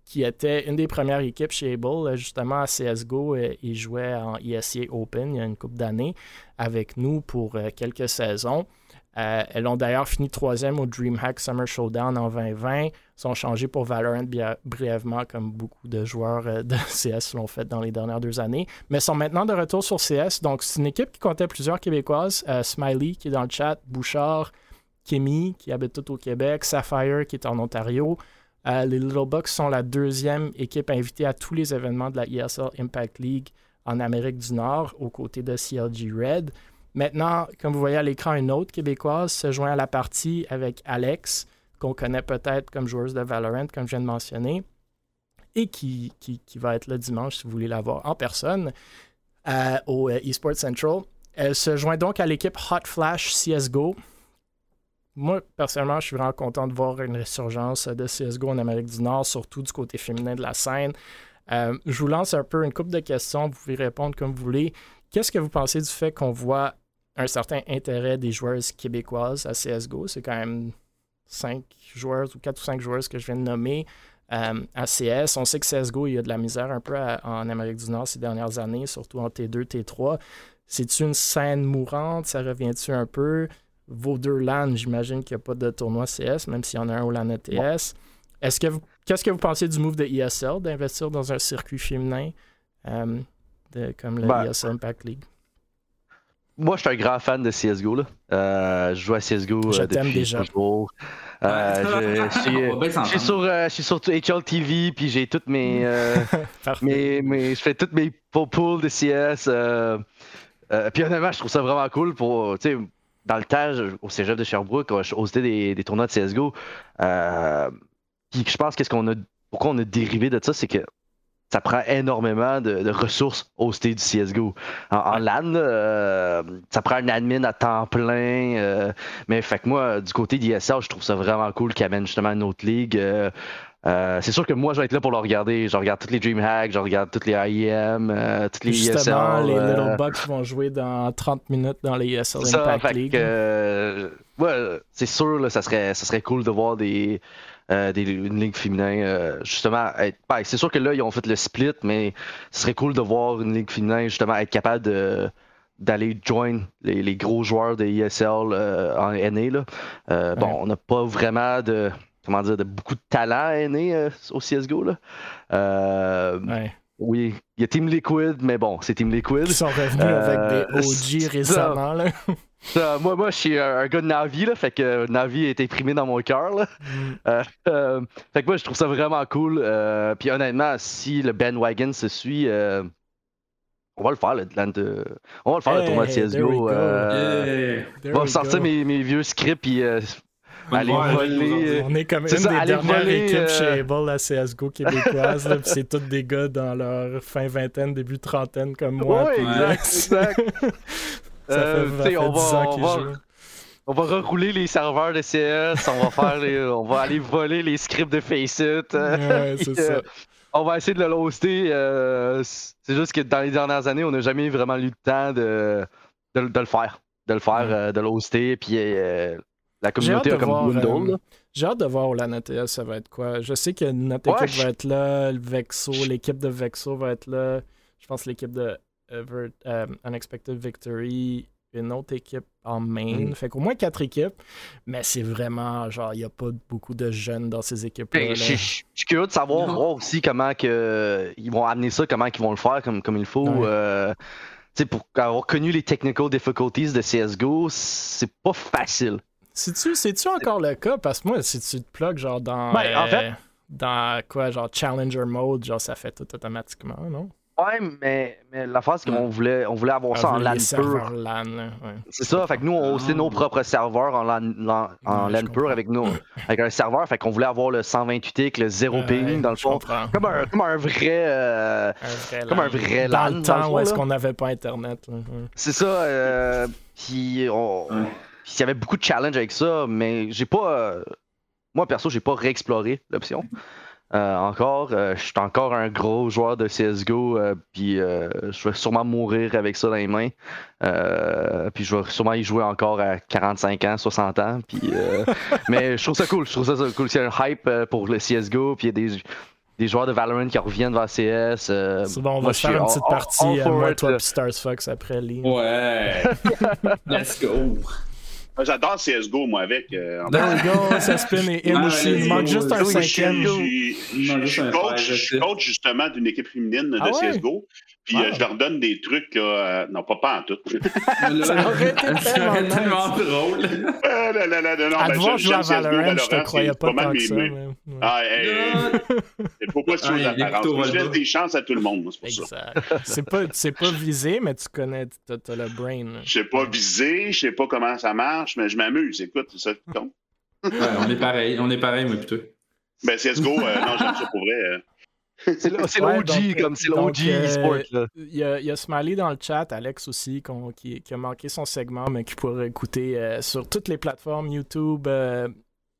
qui étaient une des premières équipes chez Able, justement à CSGO. Euh, ils jouaient en ESCA Open il y a une couple d'années avec nous pour euh, quelques saisons. Euh, elles ont d'ailleurs fini troisième au DreamHack Summer Showdown en 2020. sont changées pour Valorant brièvement, comme beaucoup de joueurs euh, de CS l'ont fait dans les dernières deux années. Mais sont maintenant de retour sur CS. Donc, c'est une équipe qui comptait plusieurs Québécoises. Euh, Smiley, qui est dans le chat, Bouchard, Kimi, qui habite tout au Québec, Sapphire, qui est en Ontario. les Little Bucks sont la deuxième équipe invitée à tous les événements de la ESL Impact League en Amérique du Nord, aux côtés de CLG Red. Maintenant, comme vous voyez à l'écran, une autre québécoise se joint à la partie avec Alex, qu'on connaît peut-être comme joueuse de Valorant, comme je viens de mentionner, et qui, qui, va être là dimanche si vous voulez la voir en personne euh, au euh, eSports Central. Elle se joint donc à l'équipe Hot Flash CSGO. Moi, personnellement, je suis vraiment content de voir une résurgence de CSGO en Amérique du Nord, surtout du côté féminin de la scène. Euh, je vous lance un peu une coupe de questions, vous pouvez répondre comme vous voulez. Qu'est-ce que vous pensez du fait qu'on voit un certain intérêt des joueuses québécoises à CSGO? C'est quand même cinq joueurs ou quatre ou cinq joueuses que je viens de nommer euh, à CS. On sait que CSGO, il y a de la misère un peu en Amérique du Nord ces dernières années, surtout en T2, T3. C'est-tu une scène mourante? Ça revient-tu un peu? Vos deux LAN, j'imagine qu'il n'y a pas de tournoi CS, même s'il y en a un au LAN ETS. Est-ce que qu'est-ce que vous pensez du move de ESL d'investir dans un circuit féminin? Euh, comme la ben, Impact League? Moi, je suis un grand fan de CSGO. Là. Euh, je joue à CSGO je euh, depuis déjà. toujours. Euh, je, suis sur, je suis sur HL TV, puis j'ai toutes mes, mes, mes, Je fais toutes mes pools de CS. puis honnêtement, je trouve ça vraiment cool pour. Dans le temps, au cégep de Sherbrooke, je hostais des, des tournois de CSGO. puis je pense qu'est-ce qu'on a. Pourquoi on a dérivé de ça, c'est que ça prend énormément de, ressources au stade du CSGO. En, LAN, euh, ça prend un admin à temps plein. Euh, mais fait que moi, du côté d'ISL, je trouve ça vraiment cool qu'il amène justement une autre ligue. Euh, c'est sûr que moi, je vais être là pour le regarder. Je regarde toutes les DreamHack, je regarde toutes les IEM, toutes les Justement, les Little Bucks vont jouer dans 30 minutes dans les ESL Impact League. ouais, c'est sûr, là, ça, serait, ça serait cool de voir des euh, des, une ligue féminin. Euh, justement, ben, c'est sûr que là, ils ont fait le split, mais ce serait cool de voir une ligue féminin justement être capable de d'aller join les, gros joueurs de ESL euh, en NA. Là. Bon, on n'a pas vraiment de comment dire de beaucoup de talent NA au CSGO. Là. Oui, il y a Team Liquid, mais bon, c'est Team Liquid. Ils sont revenus avec des OG récemment. Là moi, moi, je suis un, gars de Navi, là, fait que Navi est imprimé dans mon cœur. Mm. Euh, euh, fait que moi, je trouve ça vraiment cool. Euh, puis honnêtement, si le bandwagon se suit, on va le faire, le, de... on va le faire le tournoi de CSGO. Je vais sortir mes, mes, vieux scripts puis aller voler. On est comme une des dernières équipes chez Able à CSGO québécoise. c'est tous des gars dans leur fin vingtaine, début trentaine comme moi. Ouais, exact. Euh, on, va, on, va, rerouler les serveurs de CS, on va faire on va aller voler les scripts de Faceit. Ouais, c'est ça. on va essayer de le hoster. Euh, c'est juste que dans les dernières années, on n'a jamais vraiment eu le temps de, de, le faire. De le faire, euh, de le hoster. Puis la communauté a comme Windows. J'ai hâte de voir où la NTS ça va être quoi. Je sais que notre équipe va être là, le Vexo, l'équipe de Vexo va être là. Je pense l'équipe de euh, Unexpected Victory, une autre équipe en main. Mm. Fait qu'au moins quatre équipes, mais c'est vraiment genre, il n'y a pas beaucoup de jeunes dans ces équipes-là. Je suis curieux de savoir aussi comment que, ils vont amener ça, comment ils vont le faire comme, comme il faut. Euh, pour avoir connu les technical difficulties de CSGO, c'est pas facile. C'est-tu encore le cas? Parce que moi, si tu te plugues genre dans. Ben, en fait, dans quoi, genre Challenger mode, genre ça fait tout automatiquement, non? Ouais, mais, mais la phase c'est qu'on voulait, on voulait avoir ça en LAN pur. C'est ça, fait que nous, on a nos ah. propres serveurs en LAN, en LAN pur avec nous, avec un serveur, fait qu'on voulait avoir le 128 avec le 0 ping dans le fond. Comme un, comme un vrai. Euh, comme un vrai LAN. Dans le temps où est-ce qu'on n'avait pas Internet. C'est ça, euh, puis il y avait beaucoup de challenges avec ça, mais j'ai pas. Euh, moi, perso, j'ai pas réexploré l'option. Euh, encore, euh, je suis encore un gros joueur de CSGO, euh, puis je vais sûrement mourir avec ça dans les mains. puis je vais sûrement y jouer encore à 45 ans, 60 ans. Puis, mais je trouve ça cool, je trouve ça, cool. C'est un hype pour le CSGO, puis il y a des, des joueurs de Valorant qui reviennent vers CS. C'est bon, on va faire une petite partie à moi, toi, Stars Fox après. Lee. Ouais! Let's go! J'adore CSGO, moi, avec. Euh, go, ça spin et in aussi. Il manque juste un cinquième. Je suis coach, justement d'une équipe féminine de ah CSGO. Puis euh, je leur donne des trucs, là, euh, non, pas pas en tout. ça aurait été tellement, drôle. Ah, là, là, là, non, à ben, jouer à Valorant, je te croyais pas, tant que ça. Mais... Ah, il faut pas se d'apparence. Je laisse des chances à tout le monde, c'est pour ça. C'est pas, pas visé, mais tu connais, t'as as le brain. Je sais pas visé, je sais pas comment ça marche, mais je m'amuse, écoute, c'est ça qui compte. ouais, on est pareil, on est pareil, moi, plutôt. Ben, CSGO, euh, non, j'aime ça pour vrai. Euh. C'est l'OG, comme c'est l'OG euh, sport. Il y, a, y a Smiley dans le chat, Alex aussi, qui, qui, a manqué son segment, mais qui pourrait écouter euh, sur toutes les plateformes YouTube, euh,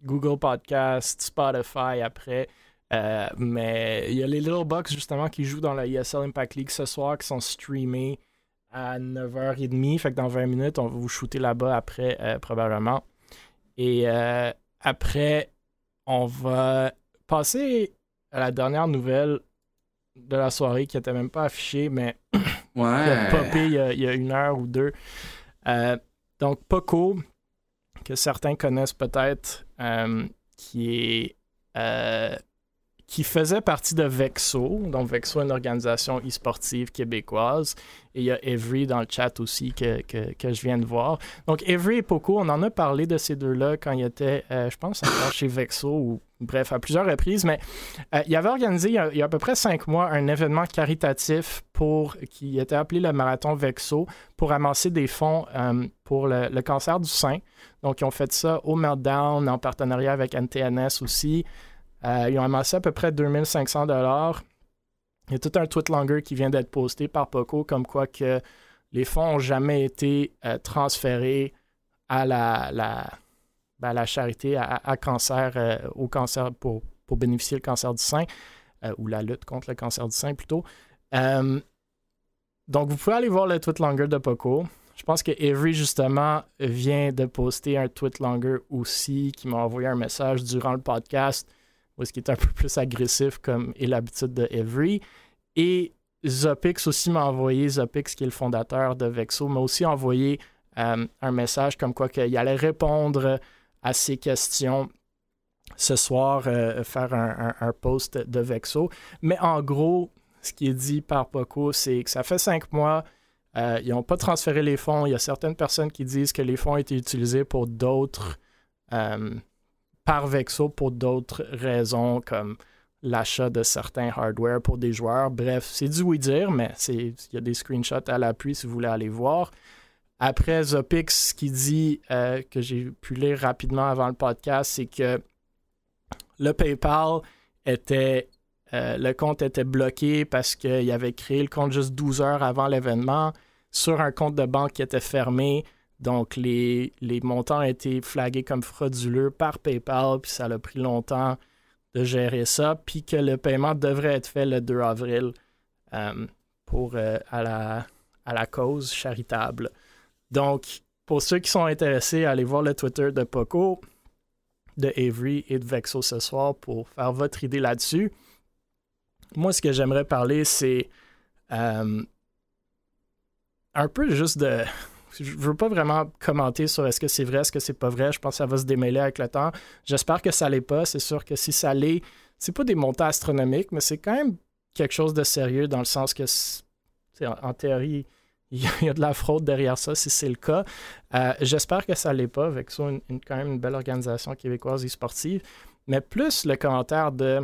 Google Podcast, Spotify après. mais il y a les Little Bucks justement qui jouent dans la ESL Impact League ce soir, qui sont streamés à 9h30. Fait que dans 20 minutes, on va vous shooter là-bas après, probablement. Et après, on va passer à la dernière nouvelle de la soirée qui n'était même pas affichée, mais ouais. qui a popé il y a, une heure ou deux. Euh, donc, Poco, que certains connaissent peut-être, euh, qui est euh, qui faisait partie de Vexo. Donc, Vexo est une organisation e-sportive québécoise. Et il y a Every dans le chat aussi que, que, je viens de voir. Donc, Every et Poco, on en a parlé de ces deux-là quand ils étaient, je pense, encore chez Vexo ou bref, à plusieurs reprises, mais euh, il avait organisé il y, a, à peu près cinq mois un événement caritatif pour qui était appelé le Marathon Vexo pour amasser des fonds euh, pour le, cancer du sein. Donc, ils ont fait ça au Meltdown en partenariat avec NTNS aussi. Euh, ils ont amassé à peu près 2500 dollars. Il y a tout un tweet longer qui vient d'être posté par Poco comme quoi que les fonds n'ont jamais été transférés à la ben, la charité à, cancer, euh, au cancer pour, pour bénéficier le cancer du sein, euh, ou la lutte contre le cancer du sein plutôt. Euh, donc, vous pouvez aller voir le tweet longer de Poco. Je pense que Avery, justement, vient de poster un tweet longer aussi qui m'a envoyé un message durant le podcast où ce qui est un peu plus agressif comme est l'habitude de Avery. Et Zopix aussi m'a envoyé, Zopix qui est le fondateur de Vexo, m'a aussi envoyé un message comme quoi qu'il allait répondre à ces questions ce soir, euh, faire un, post de Vexo. Mais en gros, ce qui est dit par Poco, c'est que ça fait cinq mois, euh, ils n'ont pas transféré les fonds. Il y a certaines personnes qui disent que les fonds ont été utilisés pour d'autres, euh, par Vexo pour d'autres raisons, comme l'achat de certains hardware pour des joueurs. Bref, c'est du oui dire, mais il y a des screenshots à l'appui si vous voulez aller voir. Après, Zopix, qui dit euh, que j'ai pu lire rapidement avant le podcast, c'est que le PayPal était. Euh, le compte était bloqué parce qu'il avait créé le compte juste 12 heures avant l'événement sur un compte de banque qui était fermé. Donc, les, montants ont été flagués comme frauduleux par PayPal, puis ça a pris longtemps de gérer ça, puis que le paiement devrait être fait le 2 avril euh, pour, à, la, à la cause charitable. Donc, pour ceux qui sont intéressés, allez voir le Twitter de Poco, de Avery et de Vexo ce soir pour faire votre idée là-dessus. Moi, ce que j'aimerais parler, c'est euh, un peu juste de. Je veux pas vraiment commenter sur est-ce que c'est vrai, est-ce que c'est pas vrai. Je pense que ça va se démêler avec le temps. J'espère que ça l'est pas. C'est sûr que si ça l'est, c'est pas des montants astronomiques, mais c'est quand même quelque chose de sérieux dans le sens que, en théorie, il y a de la fraude derrière ça, si c'est le cas. Euh, j'espère que ça ne l'est pas, avec ça, une, quand même une belle organisation québécoise et sportive. Mais plus le commentaire de.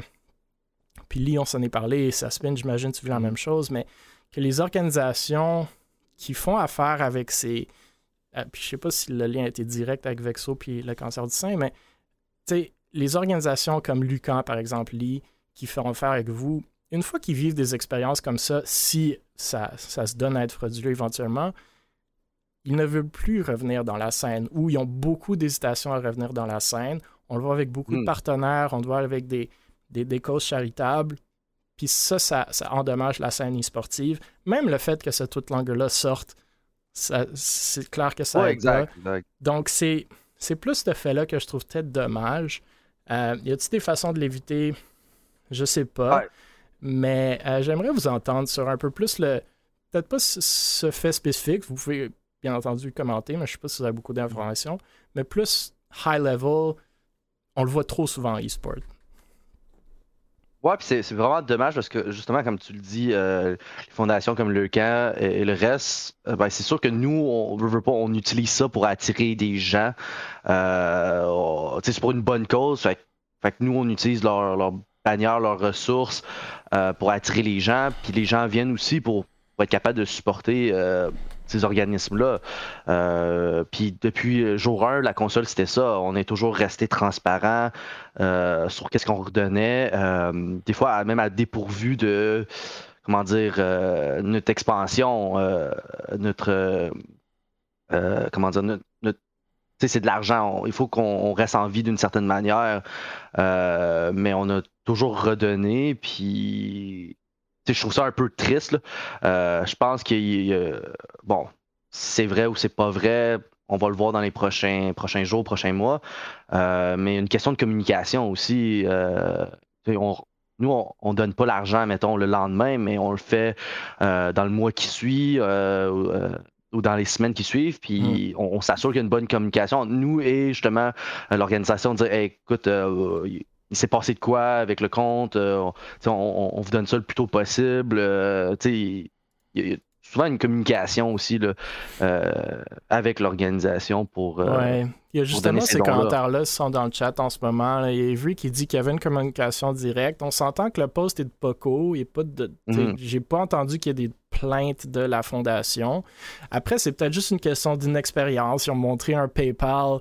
puis Lee, on s'en est parlé, et Saspin, j'imagine tu veux la même chose, mais que les organisations qui font affaire avec ces. Euh, puis je sais pas si le lien a été direct avec Vexo puis le cancer du sein, mais les organisations comme Lucan, par exemple, Lee, qui font affaire avec vous, une fois qu'ils vivent des expériences comme ça, si ça, ça se donne à être frauduleux éventuellement, ils ne veulent plus revenir dans la scène ou ils ont beaucoup d'hésitation à revenir dans la scène. On le voit avec beaucoup de hmm. partenaires, on le voit avec des, des, causes charitables. Puis ça, ça, endommage la scène e-sportive. Même le fait que ce toute langue-là sorte, c'est clair que ça ouais, exact, Donc, c'est plus ce fait-là que je trouve peut-être dommage. Euh, y a-t-il des façons de l'éviter? Je sais pas. Mais euh, j'aimerais vous entendre sur un peu plus le. Peut-être pas ce fait spécifique. Vous pouvez bien entendu commenter, mais je sais pas si vous avez beaucoup d'informations. Mais plus high level, on le voit trop souvent en e-sport. Ouais, puis c'est vraiment dommage parce que justement, comme tu le dis, euh, les fondations comme le camp et, le reste, euh, ben, c'est sûr que nous, on on utilise ça pour attirer des gens. Euh, c'est pour une bonne cause. Fait, que nous, on utilise leur, leur bannière, leurs ressources euh, pour attirer les gens. Puis les gens viennent aussi pour, être capables de supporter ces organismes-là. Euh, puis depuis jour 1, la console, c'était ça. On est toujours resté transparent euh, sur qu'est-ce qu'on redonnait. Euh, des fois, même à dépourvu de, comment dire, notre expansion, notre, comment dire, notre, c'est de l'argent. Il faut qu'on reste en vie d'une certaine manière. mais on a toujours redonné. Puis je trouve ça un peu triste. Euh, je pense que, bon, c'est vrai ou c'est pas vrai, on va le voir dans les prochains, prochains jours, prochains mois. Euh, mais une question de communication aussi. Euh, nous, on, ne donne pas l'argent, mettons, le lendemain, mais on le fait dans le mois qui suit ou dans les semaines qui suivent, puis mm. on, s'assure qu'il y a une bonne communication nous et justement l'organisation de dire écoute, il s'est passé de quoi avec le compte, euh, on, vous donne ça le plus tôt possible. Euh, il y, a souvent une communication aussi là, euh, avec l'organisation pour. ouais. Il y a justement ces, commentaires-là qui sont dans le chat en ce moment. Il y a vu qui dit qu'il y avait une communication directe. On s'entend que le poste est de Poco. Il pas de. Mhm. J'ai pas entendu qu'il y ait des plaintes de la fondation. Après, c'est peut-être juste une question d'inexpérience. Ils ont montré un PayPal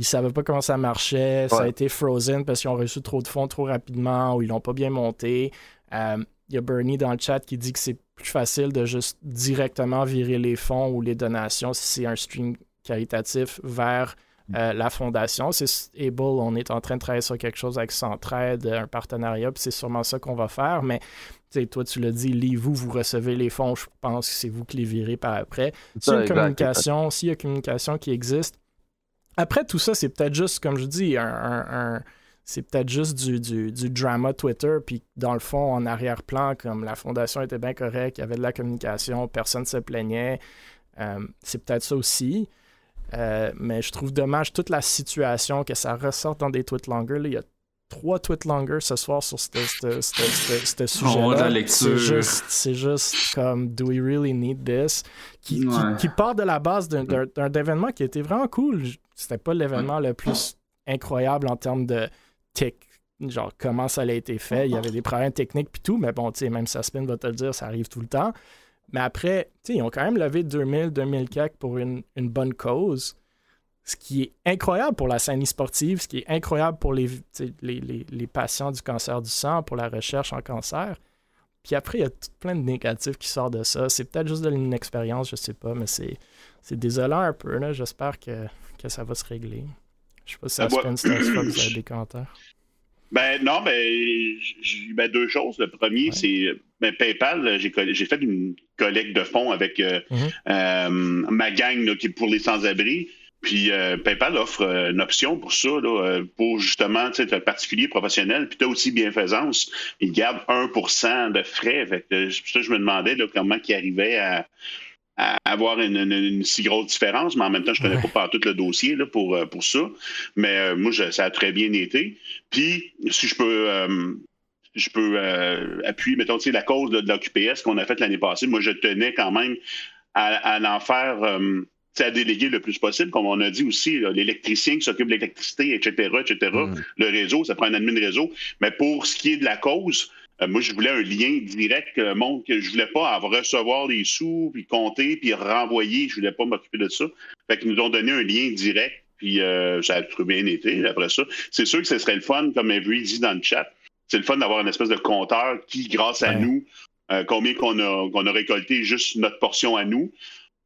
ils savaient pas comment ça marchait. Ça a été frozen parce qu'ils ont reçu trop de fonds trop rapidement ou ils l'ont pas bien monté. Euh, il y a Bernie dans le chat qui dit que c'est plus facile de juste directement virer les fonds ou les donations si c'est un stream caritatif vers euh, la fondation. C'est Able, on est en train de travailler sur quelque chose avec Centraide, un partenariat, puis c'est sûrement ça qu'on va faire. Mais toi, tu l'as dit, Lee, vous, vous recevez les fonds, je pense que c'est vous qui les virez par après. S'il y a une communication, s'il y a communication qui existe, après tout ça, c'est peut-être juste, comme je dis, un, c'est peut-être juste du, du, drama Twitter, puis dans le fond, en arrière-plan, comme la fondation était bien correcte, il y avait de la communication, personne ne se plaignait. Euh, c'est peut-être ça aussi. Euh, mais je trouve dommage toute la situation que ça ressorte dans des tweets longues. il y a trois tweets longues ce soir sur ce sujet-là. C'est juste, c'est juste comme Do we really need this? Qui, qui, part de la base d'un événement qui était vraiment cool. C'était pas l'événement le plus incroyable en termes de tech, genre comment ça a été fait. Il y avait des problèmes techniques puis tout, mais bon, tu sais, même Saspin va te le dire, ça arrive tout le temps. Mais après, tu sais, ils ont quand même levé 2000, 2000 CAC pour une, bonne cause. Ce qui est incroyable pour la scène sportive, ce qui est incroyable pour les, les, les, patients du cancer du sang, pour la recherche en cancer. Puis après, il y a tout plein de négatifs qui sortent de ça. C'est peut-être juste de l'inexpérience, je sais pas, mais c'est désolant un peu. J'espère que que ça va se régler. Je sais pas si ça se fait une vous des commentaires. Ben non, ben, ben deux choses. Le premier, c'est ben, PayPal, j'ai fait une collecte de fonds avec euh, mm-hmm. euh, ma gang qui est pour les sans-abri. Puis euh, PayPal offre une option pour ça, là, pour justement être particulier professionnel. Puis tu as aussi bienfaisance. Ils gardent 1% de frais. Fait ça, je me demandais là, comment ils arrivaient à, avoir une, si grosse différence, mais en même temps, je ne connais pas tout le dossier là, pour, euh, pour ça. Mais euh, moi, ça a très bien été. Puis, si je peux, euh, je peux appuyer, mettons, la cause de, l'OQPS qu'on a faite l'année passée, moi, je tenais quand même à, l'en faire. À déléguer le plus possible, comme on a dit aussi, l'électricien qui s'occupe de l'électricité, etc., etc., mm. le réseau, ça prend un admin réseau. Mais pour ce qui est de la cause, Euh, moi, je voulais un lien direct, le monde que je voulais pas avoir, recevoir des sous, puis compter, puis renvoyer. Je voulais pas m'occuper de ça. Fait qu'ils nous ont donné un lien direct, puis euh, ça a très bien été après ça. C'est sûr que ce serait le fun, comme Avery dit dans le chat. C'est le fun d'avoir une espèce de compteur qui, grâce à nous, euh, combien qu'on a, qu'on a récolté juste notre portion à nous.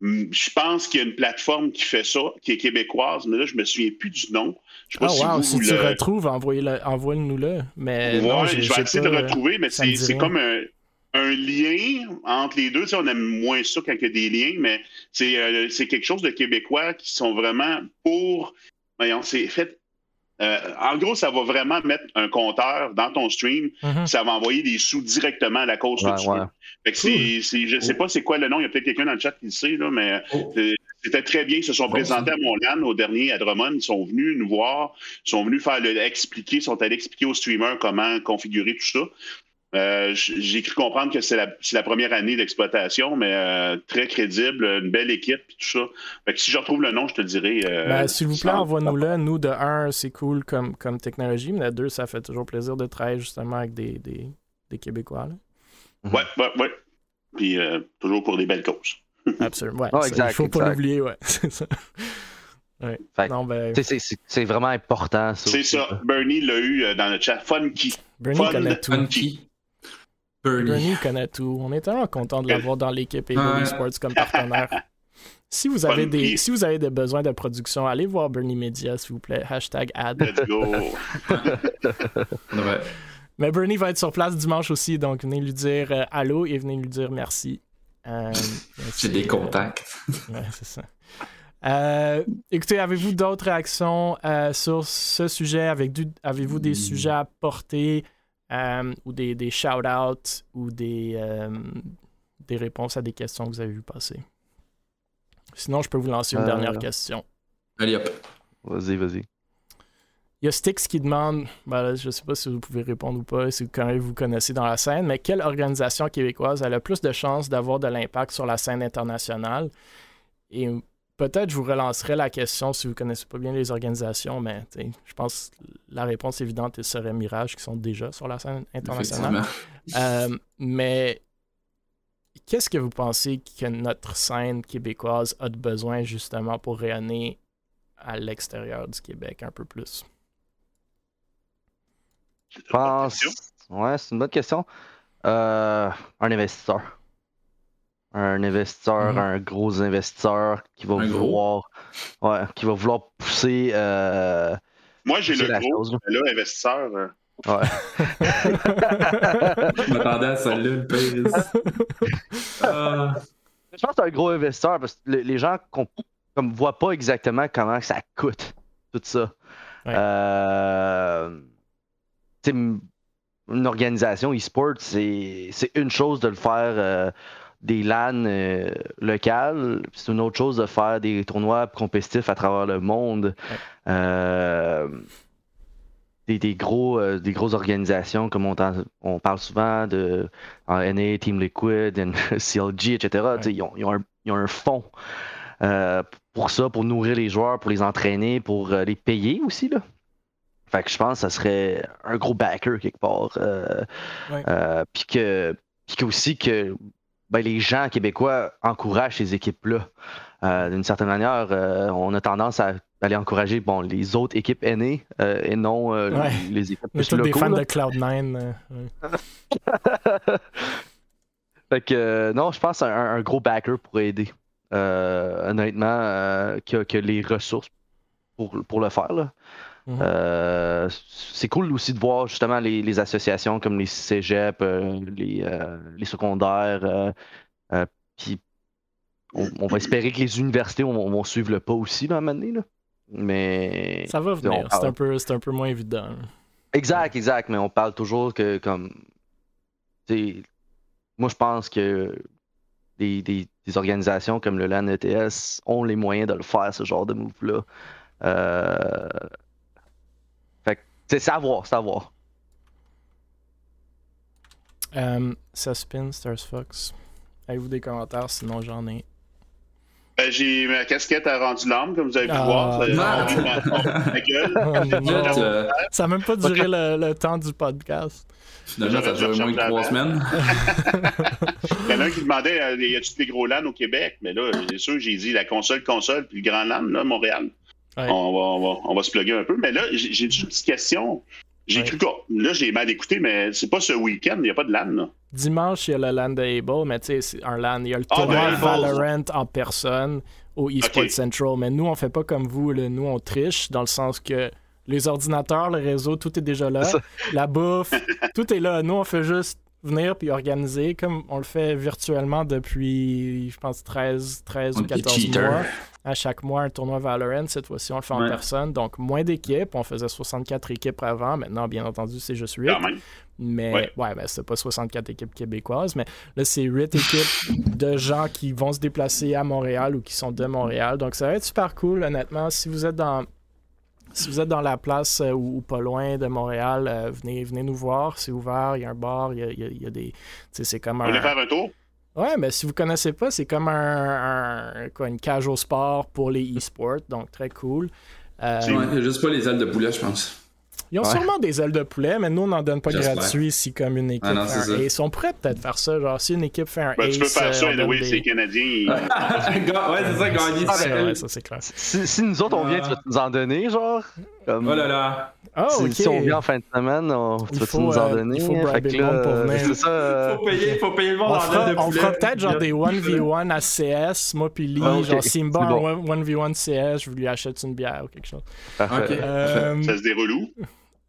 Hum, je pense qu'il y a une plateforme qui fait ça, qui est québécoise, mais là, je me souviens plus du nom. Je sais pas ah, si, si tu le retrouves, envoie-nous-le. Mais ouais, je vais essayer de le retrouver, mais c'est comme un, un, lien entre les deux. on aime moins ça quand il y a des liens, mais c'est euh, quelque chose de québécois qui sont vraiment pour. Voyons, c'est fait euh, en gros, ça va vraiment mettre un compteur dans ton stream. Mhm. Ça va envoyer des sous directement à la cause ouais, je ne sais pas c'est quoi le nom. Il y a peut-être quelqu'un dans le chat qui le sait, là, mais oh. c'était très bien. Ils se sont présentés à mon LAN au dernier à Drummond. Ils sont venus nous voir. Ils sont venus faire le, expliquer, sont allés expliquer aux streamers comment configurer tout ça. Euh, j'ai cru comprendre que c'est la, première année d'exploitation, mais euh, très crédible, une belle équipe, et tout ça. Fait que si je retrouve le nom, je te dirai. Euh, ben, S'il vous plaît, envoie-nous-le. Nous, de un, c'est cool comme, comme technologie, mais de deux, ça fait toujours plaisir de travailler justement avec des, des, des Québécois. Là. Ouais, ouais, ouais. Puis toujours pour des belles causes. Absolument. Ouais, oh, exact, il faut pas l'oublier, ouais. c'est ça. Ouais. Ben... C'est vraiment important. C'est ça. Bernie l'a eu dans le chat. Funky. Bernie Fun, connaît tout. Funky. Bernie. connaît tout. On est tellement content de l'avoir dans l'équipe et Bernie Sports comme partenaire. Si vous, avez des, si vous avez des besoins de production, allez voir Bernie Media, s'il vous plaît. Hashtag ad. Let's go. Mais Bernie va être sur place dimanche aussi, donc venez lui dire euh, allô et venez lui dire merci. Euh, J'ai des contacts. ouais, c'est ça. Euh, écoutez, avez-vous d'autres réactions sur ce sujet? Avez-vous des hmm. sujets à porter? Euh, ou des, des shout-outs ou des, euh, des réponses à des questions que vous avez vues passer. Sinon, je peux vous lancer une euh, dernière question. Allez hop. Vas-y, vas-y. Il y a Styx qui demande, ben je ne sais pas si vous pouvez répondre ou pas, si vous, vous connaissez dans la scène, mais quelle organisation québécoise a le plus de chances d'avoir de l'impact sur la scène internationale? Et peut-être je vous relancerai la question si vous ne connaissez pas bien les organisations, mais je pense que la réponse évidente serait Mirage qui sont déjà sur la scène internationale. Euh, mais qu'est-ce que vous pensez que notre scène québécoise a de besoin justement pour rayonner à l'extérieur du Québec un peu plus? Je pense. Ouais, c'est une bonne question. Euh, un investisseur un investisseur, mhm. un gros investisseur qui va vouloir ouais, qui va vouloir pousser euh, Moi j'ai le gros là, investisseur. Euh. Ouais. Je m'attendais à ça là, le pays. Ah. Je pense que c'est un gros investisseur parce que les gens comme voient pas exactement comment ça coûte tout ça. Euh, une organisation e-sport, c'est une chose de le faire des LAN euh, locales. C'est une autre chose de faire des tournois compétitifs à travers le monde. Euh, des, gros, euh, des grosses organisations, comme on, on parle souvent de NA, Team Liquid, CLG, etc. Ils, ont, ils, ont un, fonds pour ça, pour nourrir les joueurs, pour les entraîner, pour les payer aussi. Là. Fait que je pense que ça serait un gros backer quelque part. Puis que, puis aussi que ben, les gens québécois encouragent ces équipes-là. Euh, d'une certaine manière, euh, on a tendance à aller encourager bon, les autres équipes aînées euh, et non les équipes plus locaux. des fans de Cloud9. fait que non, je pense un, un gros backer pour aider. honnêtement, qui a, les ressources pour, pour le faire. Là. Mhm. Euh, c'est cool aussi de voir justement les, associations comme les cégep, euh, les, euh, les, secondaires. puis on, va espérer que les universités vont, suivre le pas aussi là, à un moment donné, là. Mais. Ça va venir, c'est un, peu, un peu moins évident. Exact, exact, mais on parle toujours que comme. Moi je pense que des, des, organisations comme le LAN ETS ont les moyens de le faire, ce genre de move-là. Euh, c'est savoir, savoir. Um, Suspin, Stars Fox. Avez-vous des commentaires? Sinon, j'en ai. Euh, Ben, j'ai ma casquette a rendu l'âme, comme vous avez pu ah, voir. Ça n'a même pas duré le, temps du podcast. Finalement, ça a duré moins de trois semaines. Il y en a un qui demandait euh, y a-tu des gros LAN au Québec? Mais là, c'est sûr, j'ai dit la console, console, puis le grand LAN, là, Montréal. On, va, on, va, on, va, se plugger un peu. Mais là, j'ai une petite question. J'ai cru que. Là, j'ai mal écouté, mais c'est pas ce week-end, il n'y a pas de LAN. Là. Dimanche, il y a le LAN de Able, mais tu sais, c'est un LAN. Il y a le ah, tournoi ben, Valorant en personne au eSport Central. Mais nous, on fait pas comme vous. Là. Nous, on triche dans le sens que les ordinateurs, le réseau, tout est déjà là. La bouffe, tout est là. Nous, on fait juste venir puis organiser comme on le fait virtuellement depuis, je pense, 13, 13 ou 14 mois. À chaque mois, un tournoi Valorant. Cette fois-ci, on le fait en personne. Donc, moins d'équipes. On faisait 64 équipes avant. Maintenant, bien entendu, c'est juste 8. Mais, ouais, ouais ben, c'est pas 64 équipes québécoises. Mais là, c'est 8 équipes de gens qui vont se déplacer à Montréal ou qui sont de Montréal. Donc, ça va être super cool, honnêtement. Si vous êtes dans si vous êtes dans la place euh, ou, pas loin de Montréal, euh, venez, venez nous voir. C'est ouvert, il y a un bar, il y a, il y a, des. C'est comme un. Vous faire un tour? Ouais, mais si vous connaissez pas, c'est comme un, quoi, une cage au sport pour les e-sports, donc très cool. Euh, ouais, juste pas les ailes de poulet, je pense. Ils ont sûrement des ailes de poulet, mais nous, on n'en donne pas gratuit si comme une équipe ah fait un ace. On pourrait peut-être faire ça. Genre, si une équipe fait un ben, ace... Tu peux faire ça, euh, oui, des... c'est canadien. ouais, c'est ça, gagner. Ah, ben, ouais, ça, c'est clair. Si, si, nous autres, on vient, tu vas nous en donner, genre? Comme... Oh là là. Oh, si, si, on vient en fin de semaine, on... tu vas nous en donner? Il faut briber le monde pour venir. C'est ça. Faut payer, faut payer le monde en aile de poulet. On fera peut-être genre des 1v1 à CS, moi puis Lee. Ah, genre Simba en 1v1 CS, je lui achète une bière ou quelque chose. Parfait. Euh, ça se déroule où?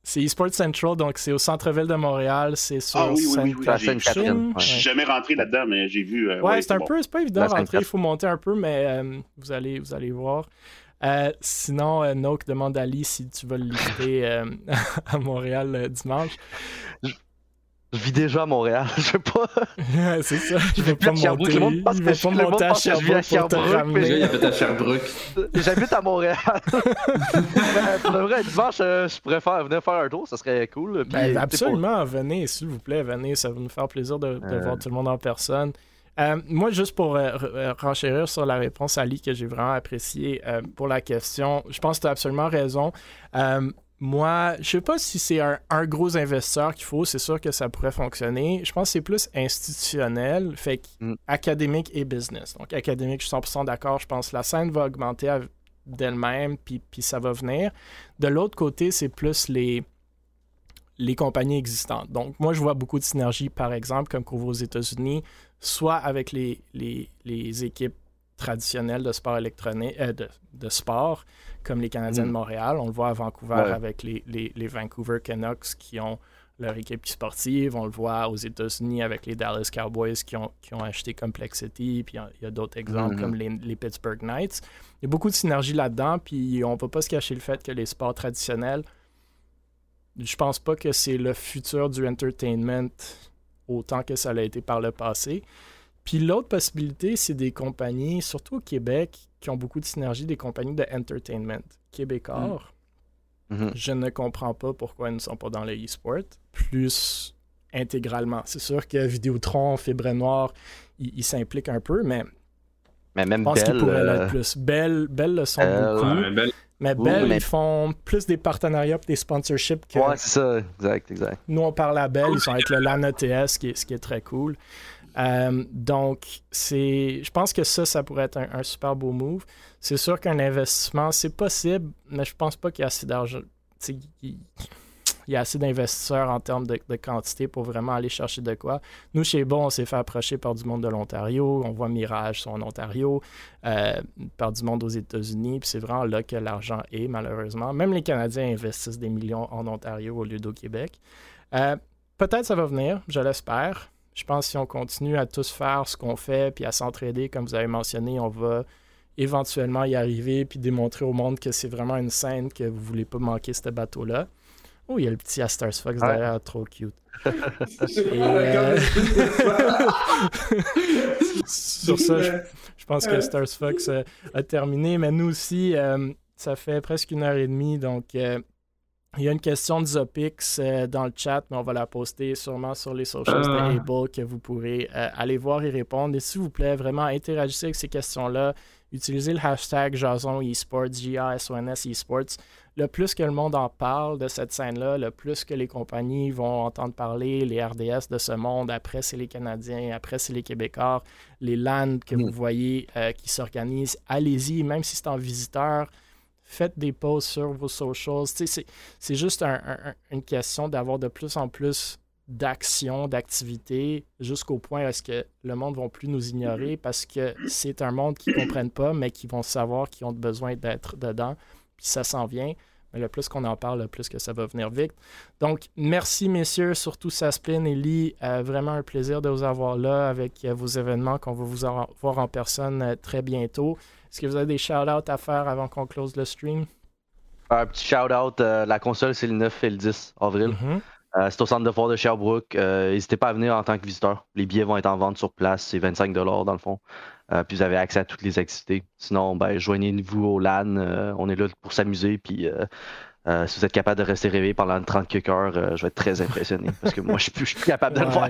C'est eSports Central, donc c'est au centre-ville de Montréal. C'est sur ah, oui, oui, oui, Je suis jamais rentré là-dedans, mais j'ai vu. Euh, ouais, c'est un peu, c'est pas évident de rentrer, il faut monter un peu, mais euh, vous, allez, vous allez voir. Euh, sinon, euh, Noak demande à Ali si tu vas le lister à Montréal dimanche. Je vis déjà à Montréal, je sais pas. c'est ça, je vais pas monter. Je vais pas monter à Sherbrooke pour te ramener. Il habite à Sherbrooke. J'habite à Montréal. pour le vrai, dimanche, euh, je faire, venir faire un tour, ça serait cool. Ben, absolument, venez, s'il vous plaît, venez, ça va nous faire plaisir de, de voir tout le monde en personne. Euh, moi, juste pour euh, renchérir sur la réponse à Ali que j'ai vraiment apprécié pour la question, je pense que tu as absolument raison. Moi, je sais pas si c'est un, gros investisseur qu'il faut, c'est sûr que ça pourrait fonctionner. Je pense que c'est plus institutionnel, fait mm. académique et business. Donc, académique, je suis 100% d'accord. Je pense que la scène va augmenter d'elle-même, puis, puis ça va venir. De l'autre côté, c'est plus les, les compagnies existantes. Donc, moi, je vois beaucoup de synergies, par exemple, comme qu'on voit aux États-Unis, soit avec les, les, équipes traditionnelles de sport électronique, euh, de, sport, comme les Canadiens de mm. Montréal. On le voit à Vancouver avec les, les, Vancouver Canucks qui ont leur équipe sportive. On le voit aux États-Unis avec les Dallas Cowboys qui ont, qui ont acheté Complexity. Puis il y a, d'autres exemples mm-hmm. comme les, les, Pittsburgh Knights. Il y a beaucoup de synergie là-dedans. Puis on ne peut pas se cacher le fait que les sports traditionnels, je pense pas que c'est le futur du entertainment autant que ça l'a été par le passé. Puis l'autre possibilité, c'est des compagnies, surtout au Québec, qui ont beaucoup de synergie, des compagnies de entertainment québécois. Mm. Mm-hmm. Je ne comprends pas pourquoi ils ne sont pas dans le e-sport plus intégralement. C'est sûr que Vidéotron, Fibre Noire, ils s'impliquent un peu, mais, mais même je pense qu'ils pourraient l'être euh, plus. Belle, Belle le sont beaucoup. Mais Belle, ils font plus des partenariats des sponsorships que. Ouais, c'est ça, exact, exact. Nous, on parle à Belle, ils sont avec le LAN ETS, ce qui est, ce qui est très cool. Euh, donc, c'est, je pense que ça, ça pourrait être un, super beau move. C'est sûr qu'un investissement, c'est possible, mais je pense pas qu'il y a assez d'argent. Il, y a assez d'investisseurs en termes de, quantité pour vraiment aller chercher de quoi. Nous, chez Bon, on s'est fait approcher par du monde de l'Ontario. On voit Mirage en Ontario, euh, par du monde aux États-Unis. Puis c'est vraiment là que l'argent est, malheureusement. Même les Canadiens investissent des millions en Ontario au lieu d'au Québec. Euh, peut-être ça va venir, je l'espère je pense que si on continue à tous faire ce qu'on fait puis à s'entraider, comme vous avez mentionné, on va éventuellement y arriver puis démontrer au monde que c'est vraiment une scène que vous voulez pas manquer ce bateau-là. Oh, il y a le petit Astars Fox derrière, trop cute. Euh, sur ça, je, pense que Stars Fox euh, a terminé, mais nous aussi, euh, ça fait presque une heure et demie, donc Il y a une question de Zopix euh, dans le chat, mais on va la poster sûrement sur les socials de ah. Able que vous pourrez euh, aller voir et répondre. Et s'il vous plaît, vraiment interagissez avec ces questions-là. Utilisez le hashtag Jason Esports, J-A-S-O-N-S Esports. Le plus que le monde en parle de cette scène-là, le plus que les compagnies vont entendre parler, les RDS de ce monde, après c'est les Canadiens, après c'est les Québécois, les LAN que vous mm. voyez euh, qui s'organisent, allez-y, même si c'est en visiteur faites des posts sur vos socials. C'est juste une question d'avoir de plus en plus d'actions, d'activités, jusqu'au point où ce que le monde ne va plus nous ignorer parce que c'est un monde qu'ils ne comprennent pas, mais qui vont savoir qu'ils ont besoin d'être dedans. Puis ça s'en vient. Mais le plus qu'on en parle, le plus que ça va venir vite. Donc, merci messieurs, surtout Saspin et Lee. Euh, vraiment un plaisir de vous avoir là avec euh, vos événements qu'on va vous voir en personne euh, très bientôt. Est-ce que vous avez des shout-outs à faire avant qu'on close le stream? Un petit shout-out. La console, c'est le 9 et le 10 avril. Mm-hmm. C'est au centre de foire de Sherbrooke. N'hésitez pas à venir en tant que visiteur. Les billets vont être en vente sur place. C'est 25 dans le fond. Puis vous avez accès à toutes les activités. Sinon, ben, joignez-vous au LAN. on est là pour s'amuser. Puis si vous êtes capable de rester réveillé pendant 30 quelques heures, je vais être très impressionné. parce que moi, je suis plus, capable de le voir.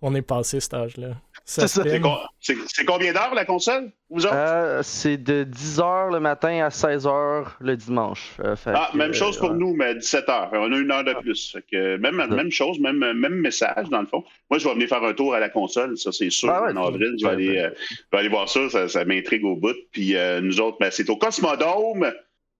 On est passé cet âge-là. C'est combien d'heures la console, euh, c'est de 10h le matin à 16h le dimanche. Euh, ah, même chose pour nous, mais à 17h. On a une heure de plus. même, même chose, même, même message, dans le fond. Moi, je vais venir faire un tour à la console, ça c'est sûr. Ah en avril, je vais, aller, euh, aller, voir ça, ça, m'intrigue au bout. Puis nous autres, ben, c'est au Cosmodome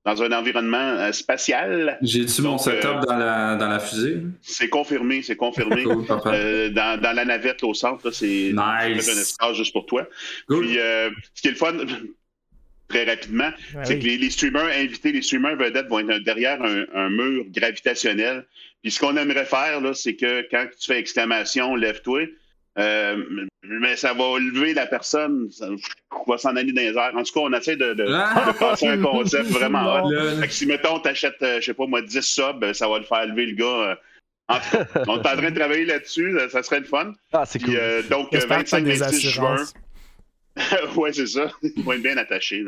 dans un environnement euh, spatial. J'ai-tu mon setup euh, dans, la, dans la fusée? C'est confirmé, c'est confirmé. Euh, dans, dans, la navette au centre, c'est nice. un espace juste pour toi. Puis, ce qui est le fun, très rapidement, c'est que les, les, streamers invités, les streamers vedettes vont être derrière un, un mur gravitationnel. Puis ce qu'on aimerait faire, c'est que quand tu fais exclamation, lève-toi, euh, mais ça va lever la personne, ça va s'en aller dans les airs. En tout cas, on essaie de, de, ah! passer un concept vraiment hot. si, mettons, t'achètes, euh, je sais pas moi, 10 subs, ça va le faire lever le gars. Euh, en tout cas, on est en train de travailler là-dessus, ça serait le fun. Ah, c'est cool. donc, 25-26 juin. ouais, c'est ça. Ils vont être bien attachés.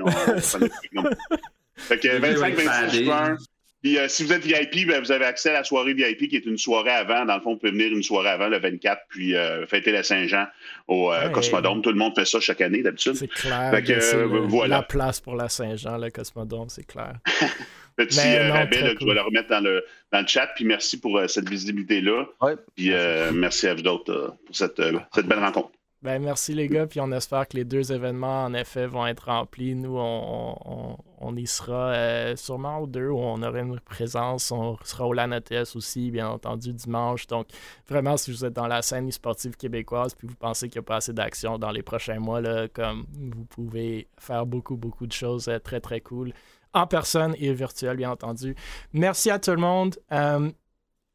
fait que 25-26 juin, puis euh, si vous êtes VIP, ben, vous avez accès à la soirée VIP qui est une soirée avant. Dans le fond, vous pouvez venir une soirée avant, le 24, puis euh, fêter la Saint-Jean au euh, Cosmodome. Tout le monde fait ça chaque année d'habitude. C'est clair. c'est voilà. la place pour la Saint-Jean, le Cosmodome, c'est clair. Petit rabais que je vais le remettre dans le, dans le chat. Puis merci pour cette visibilité-là. Ouais. Puis merci à vous d'autres pour cette, cette belle rencontre. Ben, merci les gars, puis on espère que les deux événements en effet vont être remplis. Nous, on, on, y sera euh, sûrement aux deux où on aura une présence. On sera au LANATS aussi, bien entendu, dimanche. Donc, vraiment, si vous êtes dans la scène sportive québécoise puis vous pensez qu'il n'y a pas assez d'action dans les prochains mois, là, comme vous pouvez faire beaucoup, beaucoup de choses euh, très, très cool en personne et virtuel, bien entendu. Merci à tout le monde. Euh,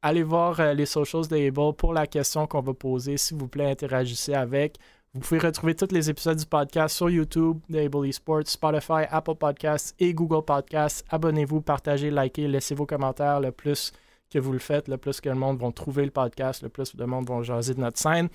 allez voir euh, les socials d'Able pour la question qu'on va poser. S'il vous plaît, interagissez avec. Vous pouvez retrouver tous les épisodes du podcast sur YouTube, d'Able Esports, Spotify, Apple Podcasts et Google Podcasts. Abonnez-vous, partagez, likez, laissez vos commentaires. Le plus que vous le faites, le plus que le monde va trouver le podcast, le plus de monde vont jaser de notre scène.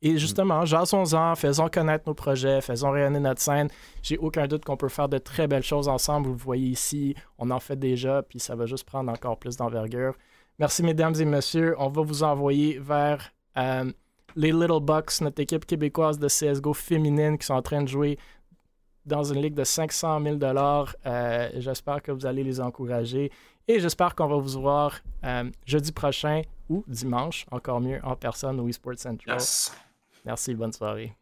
Et justement, jasons-en, faisons connaître nos projets, faisons rayonner notre scène. J'ai aucun doute qu'on peut faire de très belles choses ensemble. Vous le voyez ici, on en fait déjà, puis ça va juste prendre encore plus d'envergure. Merci, mesdames et messieurs. On va vous envoyer vers euh, les Little Bucks, notre équipe québécoise de CSGO féminine qui sont en train de jouer dans une ligue de 500 000 euh, J'espère que vous allez les encourager et j'espère qu'on va vous voir euh, jeudi prochain ou dimanche, encore mieux, en personne au eSports Central. Merci, bonne soirée.